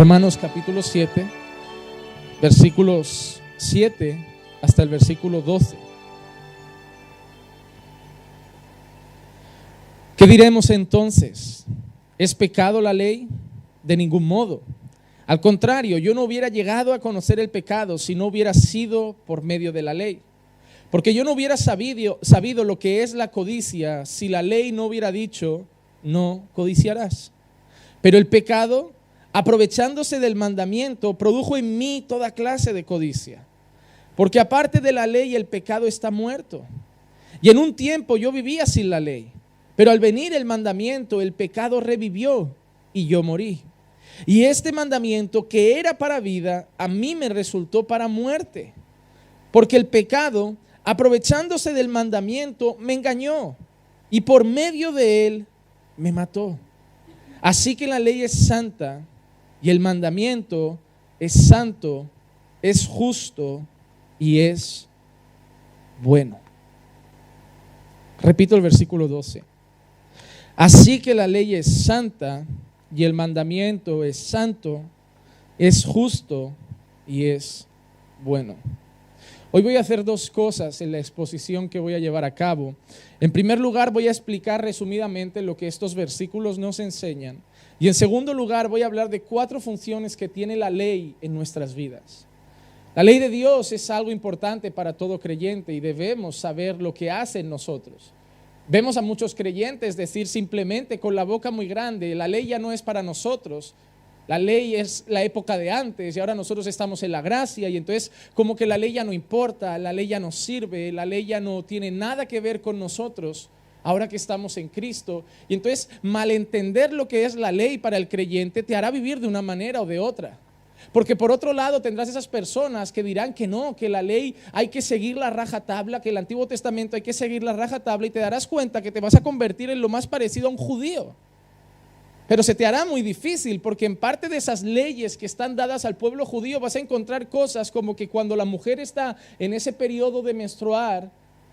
Romanos capítulo 7, versículos 7 hasta el versículo 12. ¿Qué diremos entonces? ¿Es pecado la ley? De ningún modo. Al contrario, yo no hubiera llegado a conocer el pecado si no hubiera sido por medio de la ley. Porque yo no hubiera sabido, sabido lo que es la codicia si la ley no hubiera dicho, no codiciarás. Pero el pecado, aprovechándose del mandamiento, produjo en mí toda clase de codicia. Porque aparte de la ley, el pecado está muerto. Y en un tiempo yo vivía sin la ley. Pero al venir el mandamiento, el pecado revivió y yo morí. Y este mandamiento que era para vida, a mí me resultó para muerte. Porque el pecado, aprovechándose del mandamiento, me engañó. Y por medio de él, me mató. Así que la ley es santa y el mandamiento es santo, es justo y es bueno. Repito el versículo 12. Así que la ley es santa y el mandamiento es santo, es justo y es bueno. Hoy voy a hacer dos cosas en la exposición que voy a llevar a cabo. En primer lugar, voy a explicar resumidamente lo que estos versículos nos enseñan. Y en segundo lugar, voy a hablar de cuatro funciones que tiene la ley en nuestras vidas. La ley de Dios es algo importante para todo creyente y debemos saber lo que hace en nosotros. Vemos a muchos creyentes decir simplemente con la boca muy grande, la ley ya no es para nosotros, la ley es la época de antes y ahora nosotros estamos en la gracia y entonces como que la ley ya no importa, la ley ya no sirve, la ley ya no tiene nada que ver con nosotros ahora que estamos en Cristo. Y entonces malentender lo que es la ley para el creyente te hará vivir de una manera o de otra. Porque por otro lado tendrás esas personas que dirán que no, que la ley hay que seguir la raja tabla, que el Antiguo Testamento hay que seguir la raja tabla y te darás cuenta que te vas a convertir en lo más parecido a un judío. Pero se te hará muy difícil porque en parte de esas leyes que están dadas al pueblo judío vas a encontrar cosas como que cuando la mujer está en ese periodo de menstruar,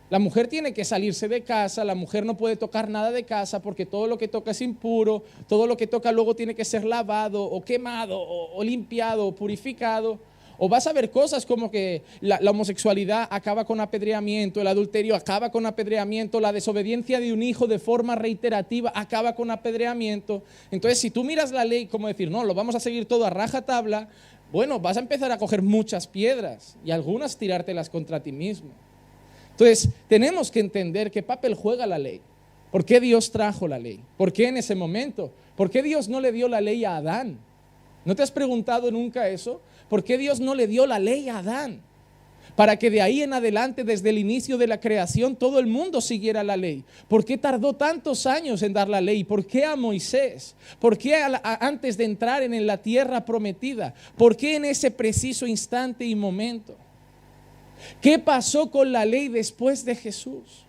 la mujer tiene que salirse de casa, la mujer no puede tocar nada de casa porque todo lo que toca es impuro, todo lo que toca luego tiene que ser lavado o quemado o, limpiado o purificado. O vas a ver cosas como que la, la, homosexualidad acaba con apedreamiento, el adulterio acaba con apedreamiento, la desobediencia de un hijo de forma reiterativa acaba con apedreamiento. Entonces, si tú miras la ley como decir, no, lo vamos a seguir todo a raja tabla, bueno, vas a empezar a coger muchas piedras y algunas tirártelas contra ti mismo. Entonces, tenemos que entender qué papel juega la ley. ¿Por qué Dios trajo la ley? ¿Por qué en ese momento? ¿Por qué Dios no le dio la ley a Adán? ¿No te has preguntado nunca eso? ¿Por qué Dios no le dio la ley a Adán? Para que de ahí en adelante, desde el inicio de la creación, todo el mundo siguiera la ley. ¿Por qué tardó tantos años en dar la ley? ¿Por qué a Moisés? ¿Por qué antes de entrar en la tierra prometida? ¿Por qué en ese preciso instante y momento? ¿Qué pasó con la ley después de Jesús?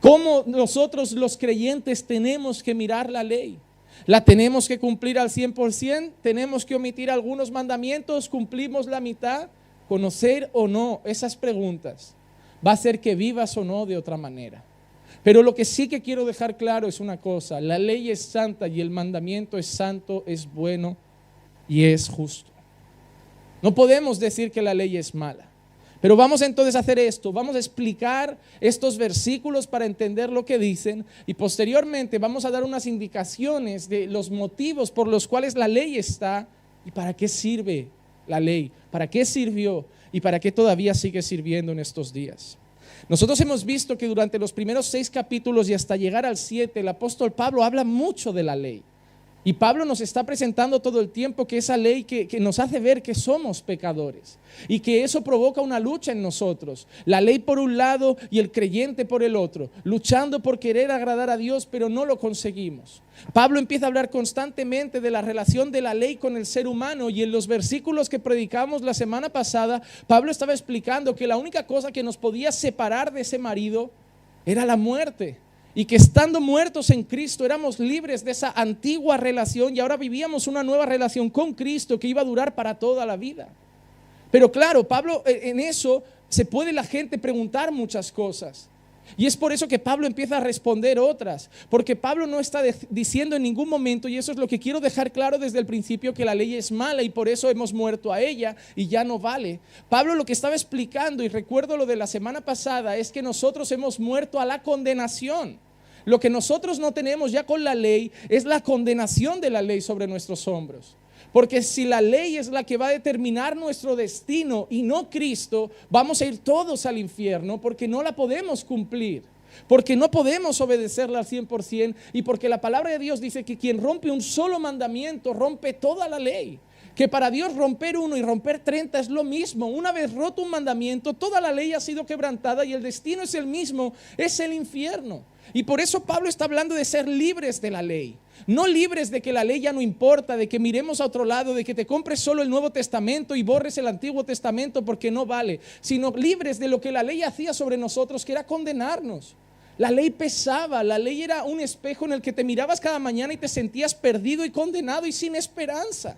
¿Cómo nosotros los creyentes tenemos que mirar la ley? ¿La tenemos que cumplir al 100%? ¿Tenemos que omitir algunos mandamientos? ¿Cumplimos la mitad? ¿Conocer o no esas preguntas va a hacer que vivas o no de otra manera? Pero lo que sí que quiero dejar claro es una cosa, la ley es santa y el mandamiento es santo, es bueno y es justo. No podemos decir que la ley es mala. Pero vamos entonces a hacer esto, vamos a explicar estos versículos para entender lo que dicen y posteriormente vamos a dar unas indicaciones de los motivos por los cuales la ley está y para qué sirve la ley, para qué sirvió y para qué todavía sigue sirviendo en estos días. Nosotros hemos visto que durante los primeros seis capítulos y hasta llegar al siete, el apóstol Pablo habla mucho de la ley. Y Pablo nos está presentando todo el tiempo que esa ley que, nos hace ver que somos pecadores y que eso provoca una lucha en nosotros. La ley por un lado y el creyente por el otro, luchando por querer agradar a Dios, pero no lo conseguimos. Pablo empieza a hablar constantemente de la relación de la ley con el ser humano y en los versículos que predicamos la semana pasada, Pablo estaba explicando que la única cosa que nos podía separar de ese marido era la muerte y que estando muertos en Cristo éramos libres de esa antigua relación y ahora vivíamos una nueva relación con Cristo que iba a durar para toda la vida. Pero claro, Pablo, eh, en eso se puede la gente preguntar muchas cosas. Y es por eso que Pablo empieza a responder otras, porque Pablo no está diciendo en ningún momento, y eso es lo que quiero dejar claro desde el principio, que la ley es mala y por eso hemos muerto a ella y ya no vale. Pablo lo que estaba explicando, y recuerdo lo de la semana pasada, es que nosotros hemos muerto a la condenación. Lo que nosotros no tenemos ya con la ley es la condenación de la ley sobre nuestros hombros. Porque si la ley es la que va a determinar nuestro destino y no Cristo, vamos a ir todos al infierno porque no la podemos cumplir. Porque no podemos obedecerla al 100% y porque la palabra de Dios dice que quien rompe un solo mandamiento rompe toda la ley. Que para Dios romper uno y romper 30 es lo mismo. Una vez roto un mandamiento, toda la ley ha sido quebrantada y el destino es el mismo, es el infierno. Y por eso Pablo está hablando de ser libres de la ley. No libres de que la ley ya no importa, de que miremos a otro lado, de que te compres solo el Nuevo Testamento y borres el Antiguo Testamento porque no vale, sino libres de lo que la ley hacía sobre nosotros, que era condenarnos. La ley pesaba, la ley era un espejo en el que te mirabas cada mañana y te sentías perdido y condenado y sin esperanza.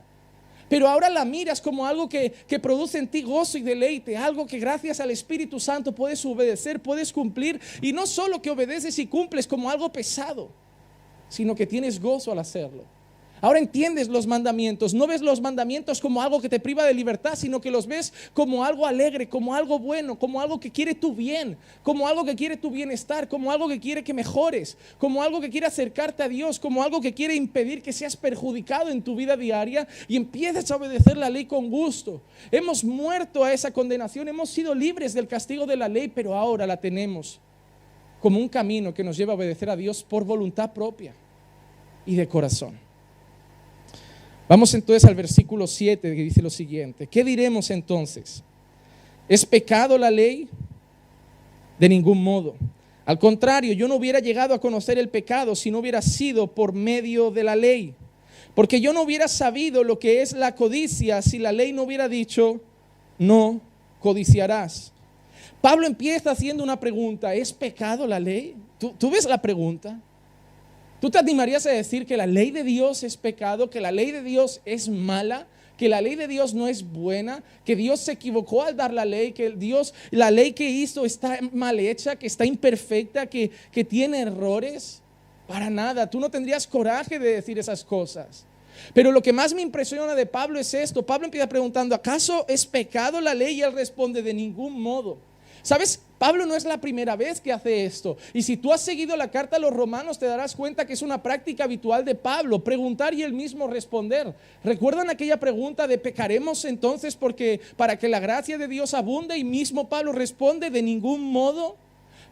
Pero ahora la miras como algo que, que, produce en ti gozo y deleite, algo que gracias al Espíritu Santo puedes obedecer, puedes cumplir. Y no solo que obedeces y cumples como algo pesado, sino que tienes gozo al hacerlo. Ahora entiendes los mandamientos. No ves los mandamientos como algo que te priva de libertad, sino que los ves como algo alegre, como algo bueno, como algo que quiere tu bien, como algo que quiere tu bienestar, como algo que quiere que mejores, como algo que quiere acercarte a Dios, como algo que quiere impedir que seas perjudicado en tu vida diaria y empieces a obedecer la ley con gusto. Hemos muerto a esa condenación, hemos sido libres del castigo de la ley, pero ahora la tenemos como un camino que nos lleva a obedecer a Dios por voluntad propia y de corazón. Vamos entonces al versículo 7 que dice lo siguiente. ¿Qué diremos entonces? ¿Es pecado la ley? De ningún modo. Al contrario, yo no hubiera llegado a conocer el pecado si no hubiera sido por medio de la ley. Porque yo no hubiera sabido lo que es la codicia si la ley no hubiera dicho, no codiciarás. Pablo empieza haciendo una pregunta, ¿es pecado la ley? ¿Tú, ¿Tú, ves la pregunta? ¿Tú te animarías a decir que la ley de Dios es pecado, que la ley de Dios es mala, que la ley de Dios no es buena, que Dios se equivocó al dar la ley, que Dios, la ley que hizo está mal hecha, que está imperfecta, que, que tiene errores? Para nada, tú no tendrías coraje de decir esas cosas. Pero lo que más me impresiona de Pablo es esto. Pablo empieza preguntando, ¿acaso es pecado la ley? Y él responde, de ningún modo. ¿Sabes? Pablo no es la primera vez que hace esto. Y si tú has seguido la carta a los romanos, te darás cuenta que es una práctica habitual de Pablo, preguntar y él mismo responder. ¿Recuerdan aquella pregunta de pecaremos entonces porque para que la gracia de Dios abunde? Y mismo Pablo responde de ningún modo.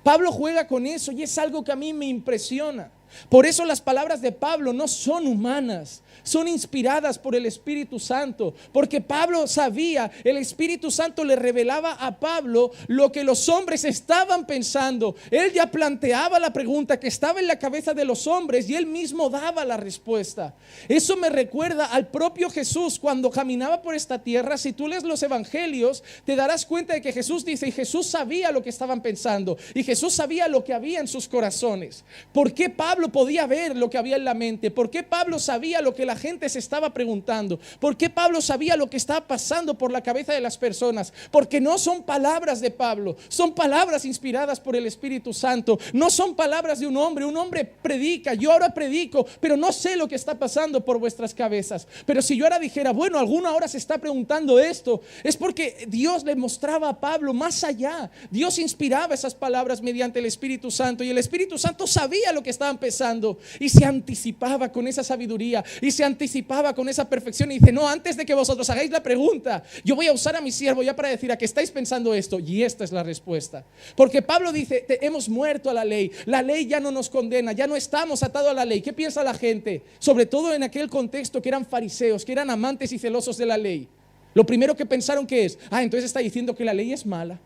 Pablo juega con eso y es algo que a mí me impresiona. Por eso las palabras de Pablo no son humanas, son inspiradas por el Espíritu Santo, porque Pablo sabía, el Espíritu Santo le revelaba a Pablo lo que los hombres estaban pensando. Él ya planteaba la pregunta que estaba en la cabeza de los hombres y él mismo daba la respuesta. Eso me recuerda al propio Jesús cuando caminaba por esta tierra. Si tú lees los evangelios, te darás cuenta de que Jesús dice, y Jesús sabía lo que estaban pensando, y Jesús sabía lo que había en sus corazones. ¿Por qué Pablo podía ver lo que había en la mente? ¿Por qué Pablo sabía lo que la gente se estaba preguntando. ¿Por qué Pablo sabía lo que estaba pasando por la cabeza de las personas? Porque no son palabras de Pablo, son palabras inspiradas por el Espíritu Santo. No son palabras de un hombre. Un hombre predica, yo ahora predico, pero no sé lo que está pasando por vuestras cabezas. Pero si yo ahora dijera, bueno, alguna hora se está preguntando esto, es porque Dios le mostraba a Pablo más allá. Dios inspiraba esas palabras mediante el Espíritu Santo y el Espíritu Santo sabía lo que estaban pensando y se anticipaba con esa sabiduría y se anticipaba con esa perfección y dice, no, antes de que vosotros hagáis la pregunta, yo voy a usar a mi siervo ya para decir a que estáis pensando esto. Y esta es la respuesta. Porque Pablo dice, hemos muerto a la ley, la ley ya no nos condena, ya no estamos atados a la ley. ¿Qué piensa la gente? Sobre todo en aquel contexto que eran fariseos, que eran amantes y celosos de la ley. Lo primero que pensaron que es, ah, entonces está diciendo que la ley es mala.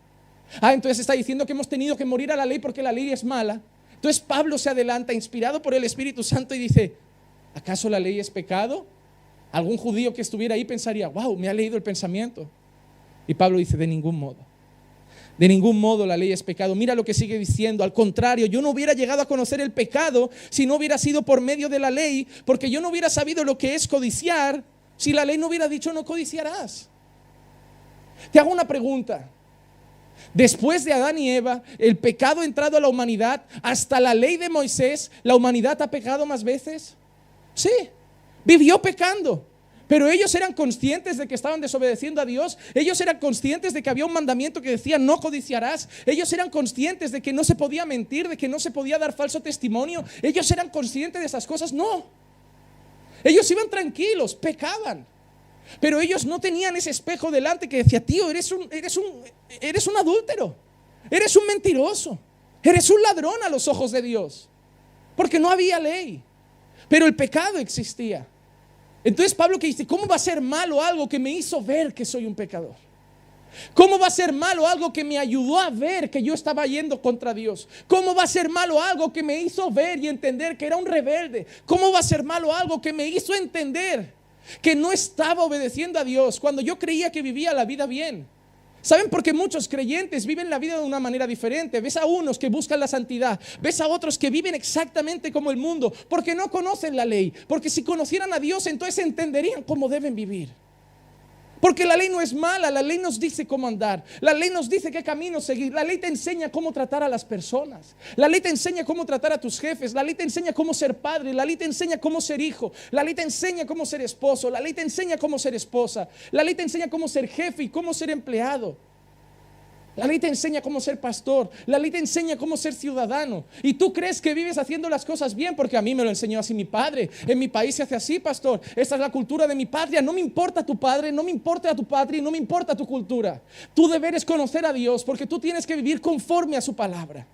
Ah, entonces está diciendo que hemos tenido que morir a la ley porque la ley es mala. Entonces Pablo se adelanta, inspirado por el Espíritu Santo, y dice, ¿Acaso la ley es pecado? Algún judío que estuviera ahí pensaría, wow, me ha leído el pensamiento. Y Pablo dice, de ningún modo. De ningún modo la ley es pecado. Mira lo que sigue diciendo. Al contrario, yo no hubiera llegado a conocer el pecado si no hubiera sido por medio de la ley, porque yo no hubiera sabido lo que es codiciar si la ley no hubiera dicho no codiciarás. Te hago una pregunta. Después de Adán y Eva, el pecado ha entrado a la humanidad, hasta la ley de Moisés, ¿la humanidad ha pecado más veces? Sí, vivió pecando. Pero ellos eran conscientes de que estaban desobedeciendo a Dios. Ellos eran conscientes de que había un mandamiento que decía no codiciarás. Ellos eran conscientes de que no se podía mentir, de que no se podía dar falso testimonio. Ellos eran conscientes de esas cosas. No. Ellos iban tranquilos, pecaban. Pero ellos no tenían ese espejo delante que decía, tío, eres un, eres un, eres un adúltero. Eres un mentiroso. Eres un ladrón a los ojos de Dios. Porque no había ley. Pero el pecado existía. Entonces Pablo que dice, ¿cómo va a ser malo algo que me hizo ver que soy un pecador? ¿Cómo va a ser malo algo que me ayudó a ver que yo estaba yendo contra Dios? ¿Cómo va a ser malo algo que me hizo ver y entender que era un rebelde? ¿Cómo va a ser malo algo que me hizo entender que no estaba obedeciendo a Dios cuando yo creía que vivía la vida bien? ¿Saben por qué muchos creyentes viven la vida de una manera diferente? Ves a unos que buscan la santidad, ves a otros que viven exactamente como el mundo, porque no conocen la ley, porque si conocieran a Dios entonces entenderían cómo deben vivir. Porque la ley no es mala, la ley nos dice cómo andar, la ley nos dice qué camino seguir, la ley te enseña cómo tratar a las personas, la ley te enseña cómo tratar a tus jefes, la ley te enseña cómo ser padre, la ley te enseña cómo ser hijo, la ley te enseña cómo ser esposo, la ley te enseña cómo ser esposa, la ley te enseña cómo ser jefe y cómo ser empleado. La ley te enseña cómo ser pastor, la ley te enseña cómo ser ciudadano. Y tú crees que vives haciendo las cosas bien porque a mí me lo enseñó así mi padre. En mi país se hace así, pastor. Esta es la cultura de mi patria. No me importa tu padre, no me importa tu patria, no me importa tu cultura. Tu deber es conocer a Dios porque tú tienes que vivir conforme a su palabra.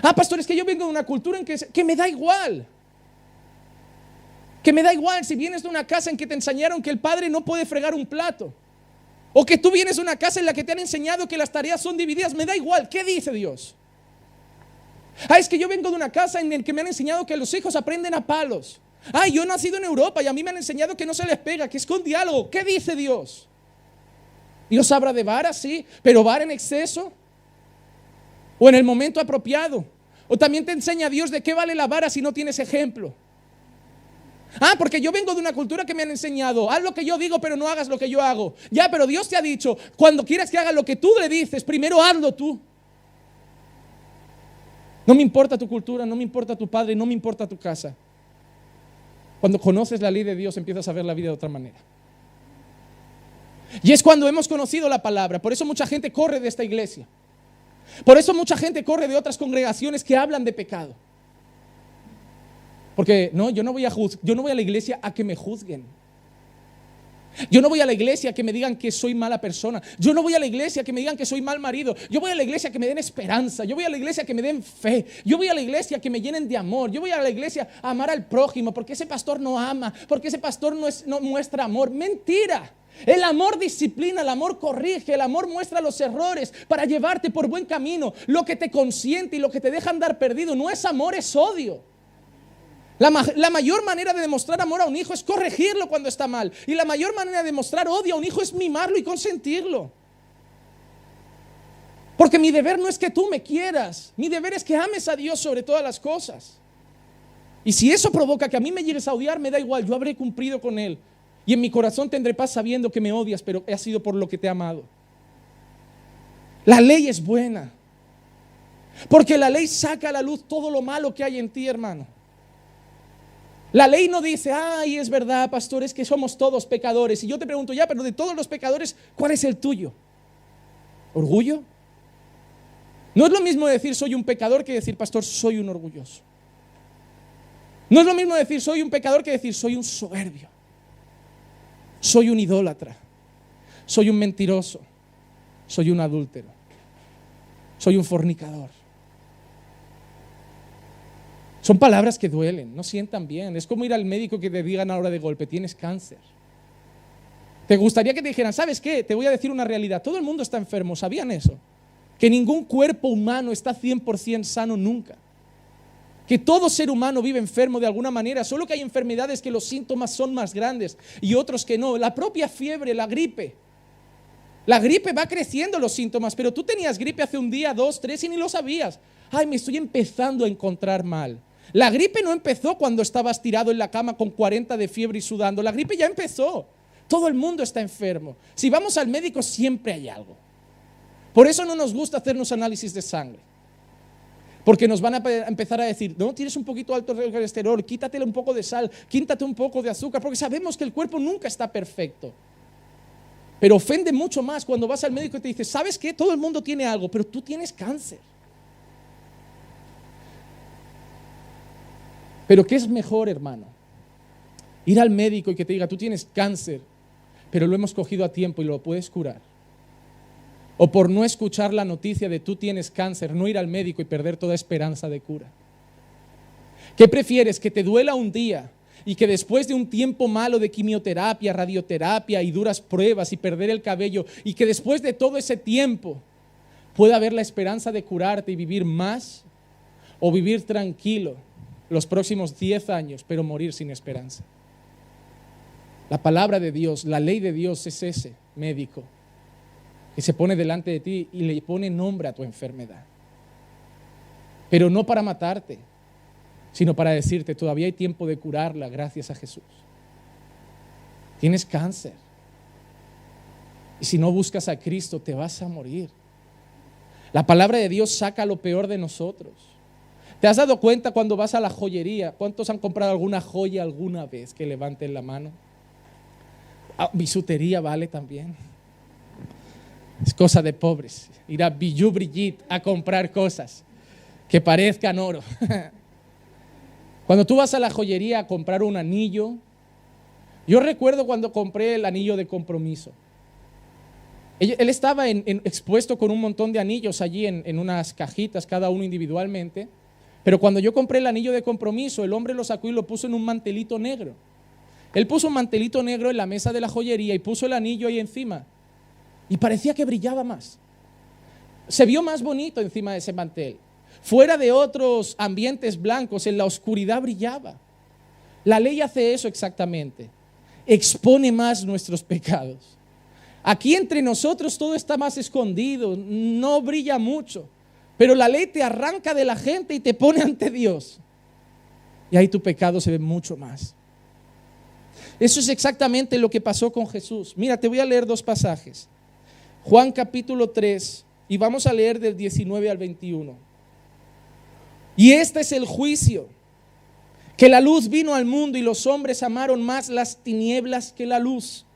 Ah, pastor, es que yo vengo de una cultura en que, que me da igual. Que me da igual si vienes de una casa en que te enseñaron que el padre no puede fregar un plato. O que tú vienes a una casa en la que te han enseñado que las tareas son divididas. Me da igual. ¿Qué dice Dios? Ah, es que yo vengo de una casa en la que me han enseñado que los hijos aprenden a palos. Ah, yo he nacido en Europa y a mí me han enseñado que no se les pega, que es con diálogo. ¿Qué dice Dios? Dios habla de vara, sí, pero vara en exceso. O en el momento apropiado. O también te enseña Dios de qué vale la vara si no tienes ejemplo. Ah, porque yo vengo de una cultura que me han enseñado, haz lo que yo digo, pero no hagas lo que yo hago. Ya, pero Dios te ha dicho, cuando quieras que haga lo que tú le dices, primero hazlo tú. No me importa tu cultura, no me importa tu padre, no me importa tu casa. Cuando conoces la ley de Dios, empiezas a ver la vida de otra manera. Y es cuando hemos conocido la palabra. Por eso mucha gente corre de esta iglesia. Por eso mucha gente corre de otras congregaciones que hablan de pecado. Porque no, yo no voy a yo no voy a la iglesia a que me juzguen. Yo no voy a la iglesia a que me digan que soy mala persona. Yo no voy a la iglesia a que me digan que soy mal marido. Yo voy a la iglesia a que me den esperanza. Yo voy a la iglesia a que me den fe. Yo voy a la iglesia a que me llenen de amor. Yo voy a la iglesia a amar al prójimo. Porque ese pastor no ama. Porque ese pastor no, no muestra amor. Mentira. El amor disciplina, el amor corrige, el amor muestra los errores para llevarte por buen camino. Lo que te consiente y lo que te deja andar perdido no es amor, es odio. La, mayor manera de demostrar amor a un hijo es corregirlo cuando está mal. Y la mayor manera de demostrar odio a un hijo es mimarlo y consentirlo. Porque mi deber no es que tú me quieras, mi deber es que ames a Dios sobre todas las cosas. Y si eso provoca que a mí me llegues a odiar, me da igual, yo habré cumplido con Él. Y en mi corazón tendré paz sabiendo que me odias, pero ha sido por lo que te he amado. La ley es buena. Porque la ley saca a la luz todo lo malo que hay en ti, hermano. La ley no dice, ay, es verdad, pastor, es que somos todos pecadores. Y yo te pregunto, ya, pero de todos los pecadores, ¿cuál es el tuyo? ¿Orgullo? No es lo mismo decir soy un pecador que decir, pastor, soy un orgulloso. No es lo mismo decir soy un pecador que decir soy un soberbio. Soy un idólatra. Soy un mentiroso. Soy un adúltero. Soy un fornicador. Son palabras que duelen, no sientan bien. Es como ir al médico que te digan ahora de golpe, tienes cáncer. ¿Te gustaría que te dijeran, sabes qué? Te voy a decir una realidad. Todo el mundo está enfermo, ¿sabían eso? Que ningún cuerpo humano está 100% sano nunca. Que todo ser humano vive enfermo de alguna manera, solo que hay enfermedades que los síntomas son más grandes y otros que no. La propia fiebre, la gripe. La gripe va creciendo los síntomas, pero tú tenías gripe hace un día, dos, tres y ni lo sabías. Ay, me estoy empezando a encontrar mal. La gripe no empezó cuando estabas tirado en la cama con 40 de fiebre y sudando. La gripe ya empezó. Todo el mundo está enfermo. Si vamos al médico siempre hay algo. Por eso no nos gusta hacernos análisis de sangre. Porque nos van a empezar a decir, no, tienes un poquito alto el colesterol, quítatele un poco de sal, quítate un poco de azúcar, porque sabemos que el cuerpo nunca está perfecto. Pero ofende mucho más cuando vas al médico y te dice, ¿sabes qué? Todo el mundo tiene algo, pero tú tienes cáncer. Pero ¿qué es mejor, hermano? Ir al médico y que te diga, tú tienes cáncer, pero lo hemos cogido a tiempo y lo puedes curar. O por no escuchar la noticia de tú tienes cáncer, no ir al médico y perder toda esperanza de cura. ¿Qué prefieres? ¿Que te duela un día y que después de un tiempo malo de quimioterapia, radioterapia y duras pruebas y perder el cabello, y que después de todo ese tiempo pueda haber la esperanza de curarte y vivir más? ¿O vivir tranquilo los próximos 10 años, pero morir sin esperanza? La palabra de Dios, la ley de Dios es ese médico que se pone delante de ti y le pone nombre a tu enfermedad. Pero no para matarte, sino para decirte, todavía hay tiempo de curarla gracias a Jesús. Tienes cáncer. Y si no buscas a Cristo, te vas a morir. La palabra de Dios saca lo peor de nosotros. ¿Te has dado cuenta cuando vas a la joyería? ¿Cuántos han comprado alguna joya alguna vez que levanten la mano? Ah, bisutería vale también. Es cosa de pobres. Ir a Bijou Brigitte a comprar cosas que parezcan oro. Cuando tú vas a la joyería a comprar un anillo, yo recuerdo cuando compré el anillo de compromiso. Él estaba expuesto con un montón de anillos allí en, en unas cajitas, cada uno individualmente. Pero cuando yo compré el anillo de compromiso, el hombre lo sacó y lo puso en un mantelito negro. Él puso un mantelito negro en la mesa de la joyería y puso el anillo ahí encima y parecía que brillaba más. Se vio más bonito encima de ese mantel. Fuera de otros ambientes blancos, en la oscuridad brillaba. La ley hace eso exactamente. Expone más nuestros pecados. Aquí entre nosotros todo está más escondido, no brilla mucho. Pero la ley te arranca de la gente y te pone ante Dios. Y ahí tu pecado se ve mucho más. Eso es exactamente lo que pasó con Jesús. Mira, te voy a leer dos pasajes. Juan capítulo 3 y vamos a leer del 19 al 21. Y este es el juicio, que la luz vino al mundo y los hombres amaron más las tinieblas que la luz,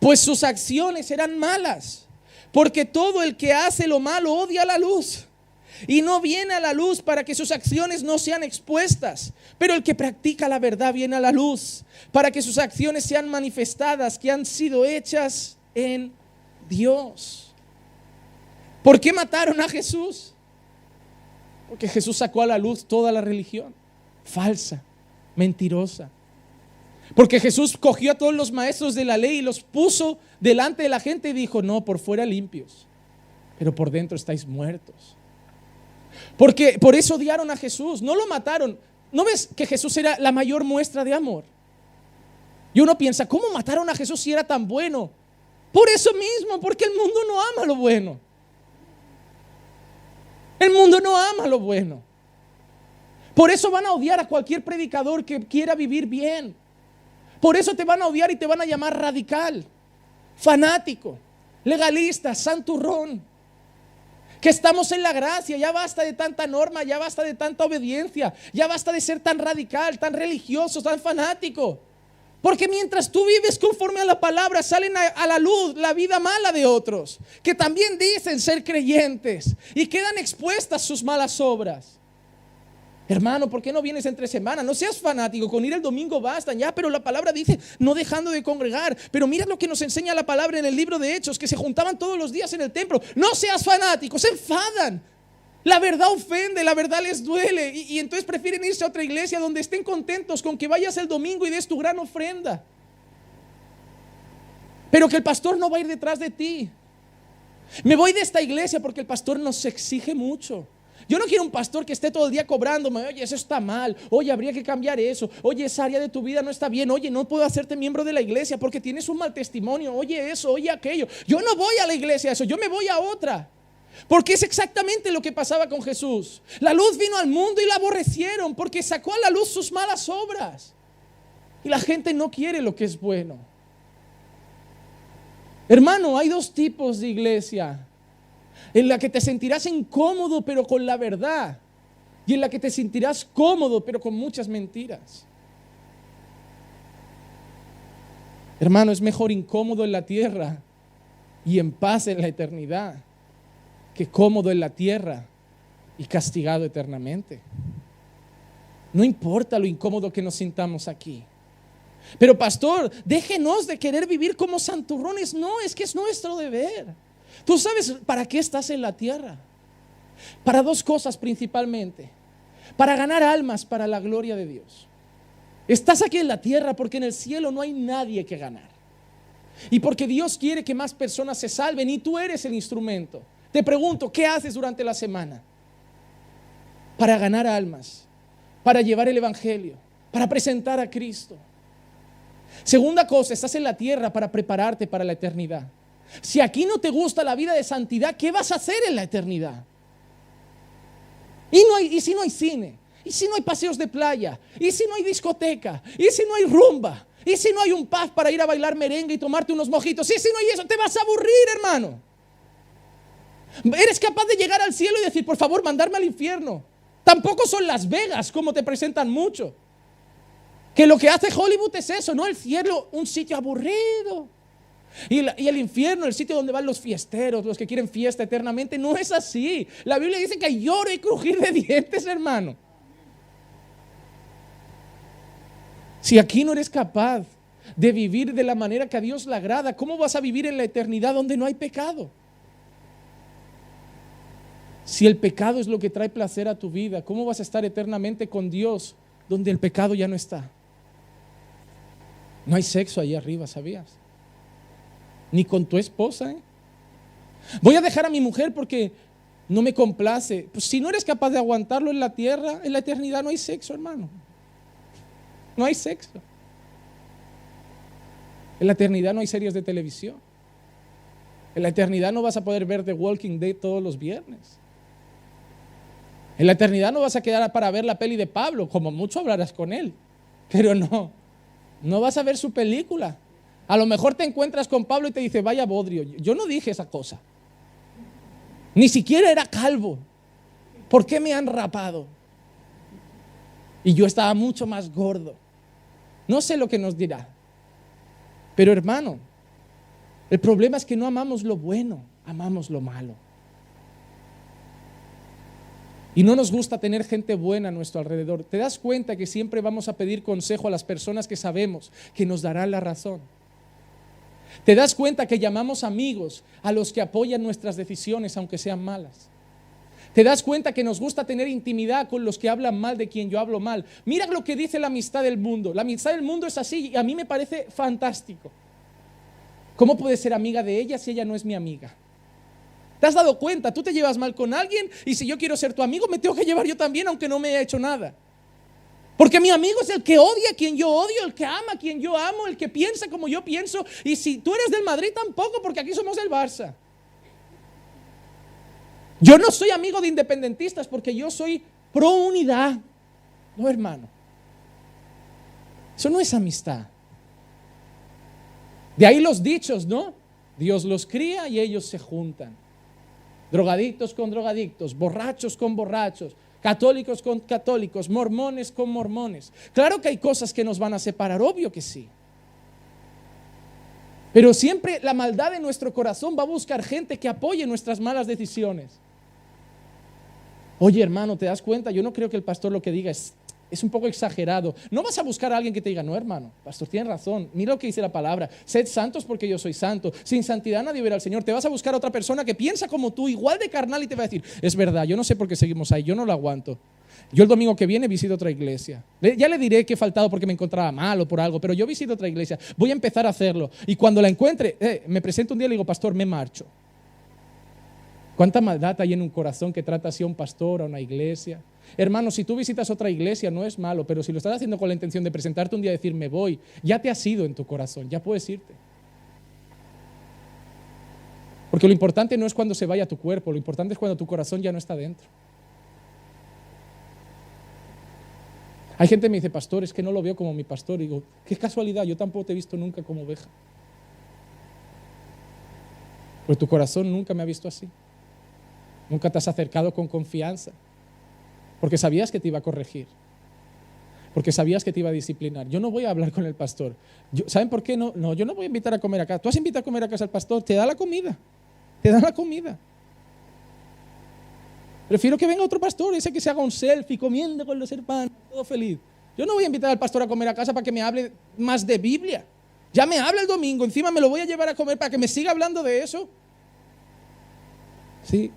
pues sus acciones eran malas, porque todo el que hace lo malo odia la luz y no viene a la luz para que sus acciones no sean expuestas. Pero el que practica la verdad viene a la luz para que sus acciones sean manifestadas, que han sido hechas en Dios. ¿Por qué mataron a Jesús? Porque Jesús sacó a la luz toda la religión, falsa, mentirosa. Porque Jesús cogió a todos los maestros de la ley y los puso delante de la gente y dijo, no, por fuera limpios, pero por dentro estáis muertos. Porque por eso odiaron a Jesús, no lo mataron. ¿No ves que Jesús era la mayor muestra de amor? Y uno piensa, ¿cómo mataron a Jesús si era tan bueno? Por eso mismo, porque el mundo no ama lo bueno. El mundo no ama lo bueno. Por eso van a odiar a cualquier predicador que quiera vivir bien. Por eso te van a odiar y te van a llamar radical, fanático, legalista, santurrón. Que estamos en la gracia, ya basta de tanta norma, ya basta de tanta obediencia, ya basta de ser tan radical, tan religioso, tan fanático. Porque mientras tú vives conforme a la palabra, salen a, la luz la vida mala de otros, que también dicen ser creyentes y quedan expuestas sus malas obras. Hermano, ¿por qué no vienes entre semana? No seas fanático, con ir el domingo basta, ya, pero la palabra dice no dejando de congregar. Pero mira lo que nos enseña la palabra en el libro de Hechos, que se juntaban todos los días en el templo. No seas fanático, se enfadan. La verdad ofende, la verdad les duele y, entonces prefieren irse a otra iglesia donde estén contentos con que vayas el domingo y des tu gran ofrenda. Pero que el pastor no va a ir detrás de ti. Me voy de esta iglesia porque el pastor nos exige mucho. Yo no quiero un pastor que esté todo el día cobrándome, oye, eso está mal, oye, habría que cambiar eso, oye, esa área de tu vida no está bien, oye, no puedo hacerte miembro de la iglesia porque tienes un mal testimonio, oye eso, oye aquello. Yo no voy a la iglesia eso, yo me voy a otra. Porque es exactamente lo que pasaba con Jesús. La luz vino al mundo y la aborrecieron porque sacó a la luz sus malas obras. Y la gente no quiere lo que es bueno. Hermano, hay dos tipos de iglesia. En la que te sentirás incómodo pero con la verdad y en la que te sentirás cómodo pero con muchas mentiras. Hermano, es mejor incómodo en la tierra y en paz en la eternidad que cómodo en la tierra y castigado eternamente. No importa lo incómodo que nos sintamos aquí. Pero pastor, déjenos de querer vivir como santurrones. No, es que es nuestro deber. Tú sabes para qué estás en la tierra. Para dos cosas principalmente. Para ganar almas para la gloria de Dios. Estás aquí en la tierra porque en el cielo no hay nadie que ganar. Y porque Dios quiere que más personas se salven y tú eres el instrumento. Te pregunto, ¿qué haces durante la semana? Para ganar almas, para llevar el Evangelio, para presentar a Cristo. Segunda cosa, estás en la tierra para prepararte para la eternidad. Si aquí no te gusta la vida de santidad, ¿qué vas a hacer en la eternidad? Y, si no hay cine, y si no hay paseos de playa, y si no hay discoteca, y si no hay rumba, y si no hay un paz para ir a bailar merengue y tomarte unos mojitos, y si no hay eso, te vas a aburrir, hermano. Eres capaz de llegar al cielo y decir, por favor, mandarme al infierno. Tampoco son Las Vegas, como te presentan mucho. Que lo que hace Hollywood es eso, ¿no? El cielo, un sitio aburrido. Y, el infierno, el sitio donde van los fiesteros, los que quieren fiesta eternamente, no es así. La Biblia dice que hay lloro y crujir de dientes, hermano. Si aquí no eres capaz de vivir de la manera que a Dios le agrada, ¿cómo vas a vivir en la eternidad donde no hay pecado? Si el pecado es lo que trae placer a tu vida, ¿cómo vas a estar eternamente con Dios donde el pecado ya no está? No hay sexo ahí arriba, ¿sabías? Ni con tu esposa. ¿eh? Voy a dejar a mi mujer porque no me complace. Pues si no eres capaz de aguantarlo en la tierra, en la eternidad no hay sexo, hermano. No hay sexo. En la eternidad no hay series de televisión. En la eternidad no vas a poder ver The Walking Dead todos los viernes. En la eternidad no vas a quedar para ver la peli de Pablo, como mucho hablarás con él. Pero no, no vas a ver su película. A lo mejor te encuentras con Pablo y te dice, vaya bodrio. Yo no dije esa cosa. Ni siquiera era calvo. ¿Por qué me han rapado? Y yo estaba mucho más gordo. No sé lo que nos dirá. Pero hermano, el problema es que no amamos lo bueno, amamos lo malo. Y no nos gusta tener gente buena a nuestro alrededor. ¿Te das cuenta que siempre vamos a pedir consejo a las personas que sabemos que nos darán la razón? ¿Te das cuenta que llamamos amigos a los que apoyan nuestras decisiones aunque sean malas? ¿Te das cuenta que nos gusta tener intimidad con los que hablan mal de quien yo hablo mal? Mira lo que dice la amistad del mundo. La amistad del mundo es así y a mí me parece fantástico. ¿Cómo puedes ser amiga de ella si ella no es mi amiga? ¿Te has dado cuenta? Tú te llevas mal con alguien y si yo quiero ser tu amigo, me tengo que llevar yo también, aunque no me haya hecho nada. Porque mi amigo es el que odia a quien yo odio, el que ama a quien yo amo, el que piensa como yo pienso. Y si tú eres del Madrid, tampoco, porque aquí somos del Barça. Yo no soy amigo de independentistas porque yo soy pro unidad. No, hermano. Eso no es amistad. De ahí los dichos, ¿no? Dios los cría y ellos se juntan drogadictos con drogadictos, borrachos con borrachos, católicos con católicos, mormones con mormones. Claro que hay cosas que nos van a separar, obvio que sí. Pero siempre la maldad de nuestro corazón va a buscar gente que apoye nuestras malas decisiones. Oye hermano, ¿te das cuenta? Yo no creo que el pastor lo que diga es es un poco exagerado. No vas a buscar a alguien que te diga, no, hermano, pastor, tienes razón. Mira lo que dice la palabra. Sed santos porque yo soy santo. Sin santidad nadie verá al Señor. Te vas a buscar a otra persona que piensa como tú, igual de carnal, y te va a decir, es verdad, yo no sé por qué seguimos ahí, yo no lo aguanto. Yo el domingo que viene visito otra iglesia. Ya le diré que he faltado porque me encontraba mal o por algo, pero yo visito otra iglesia. Voy a empezar a hacerlo. Y cuando la encuentre, eh, me presento un día y le digo, pastor, me marcho. ¿Cuánta maldad hay en un corazón que trata así a un pastor, a una iglesia? Hermano, si tú visitas otra iglesia no es malo, pero si lo estás haciendo con la intención de presentarte un día y decir me voy, ya te has ido en tu corazón, ya puedes irte. Porque lo importante no es cuando se vaya tu cuerpo, lo importante es cuando tu corazón ya no está dentro. Hay gente que me dice, pastor, es que no lo veo como mi pastor. Y digo, qué casualidad, yo tampoco te he visto nunca como oveja. Pero tu corazón nunca me ha visto así. Nunca te has acercado con confianza, porque sabías que te iba a corregir, porque sabías que te iba a disciplinar. Yo no voy a hablar con el pastor. ¿Saben por qué no? No, yo no voy a invitar a comer acá. Tú has invitado a comer a casa al pastor, te da la comida, te da la comida. Prefiero que venga otro pastor, ese que se haga un selfie comiendo con los hermanos, todo feliz. Yo no voy a invitar al pastor a comer a casa para que me hable más de Biblia. Ya me habla el domingo, encima me lo voy a llevar a comer para que me siga hablando de eso. Sí,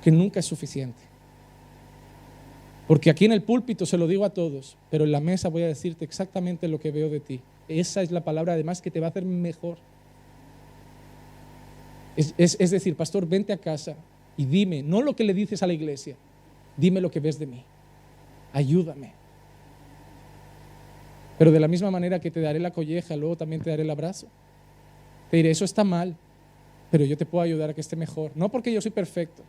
que nunca es suficiente. Porque aquí en el púlpito se lo digo a todos, pero en la mesa voy a decirte exactamente lo que veo de ti. Esa es la palabra además que te va a hacer mejor. Es, decir, pastor, vente a casa y dime, no lo que le dices a la iglesia, dime lo que ves de mí. Ayúdame. Pero de la misma manera que te daré la colleja, luego también te daré el abrazo. Te diré, eso está mal, pero yo te puedo ayudar a que esté mejor. No porque yo soy perfecto,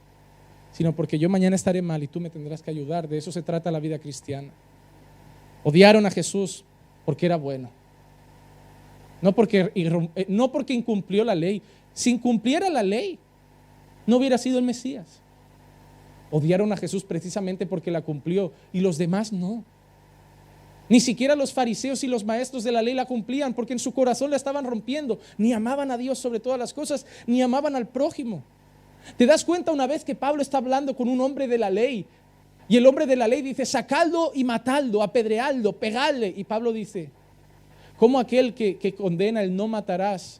sino porque yo mañana estaré mal y tú me tendrás que ayudar. De eso se trata la vida cristiana. Odiaron a Jesús porque era bueno. No porque, eh, no porque incumplió la ley. Si incumpliera la ley, no hubiera sido el Mesías. Odiaron a Jesús precisamente porque la cumplió y los demás no. Ni siquiera los fariseos y los maestros de la ley la cumplían porque en su corazón la estaban rompiendo. Ni amaban a Dios sobre todas las cosas, ni amaban al prójimo. ¿Te das cuenta una vez que Pablo está hablando con un hombre de la ley? Y el hombre de la ley dice, sacadlo y matadlo, apedreadlo, pegadle. Y Pablo dice, ¿cómo aquel que, que condena el no matarás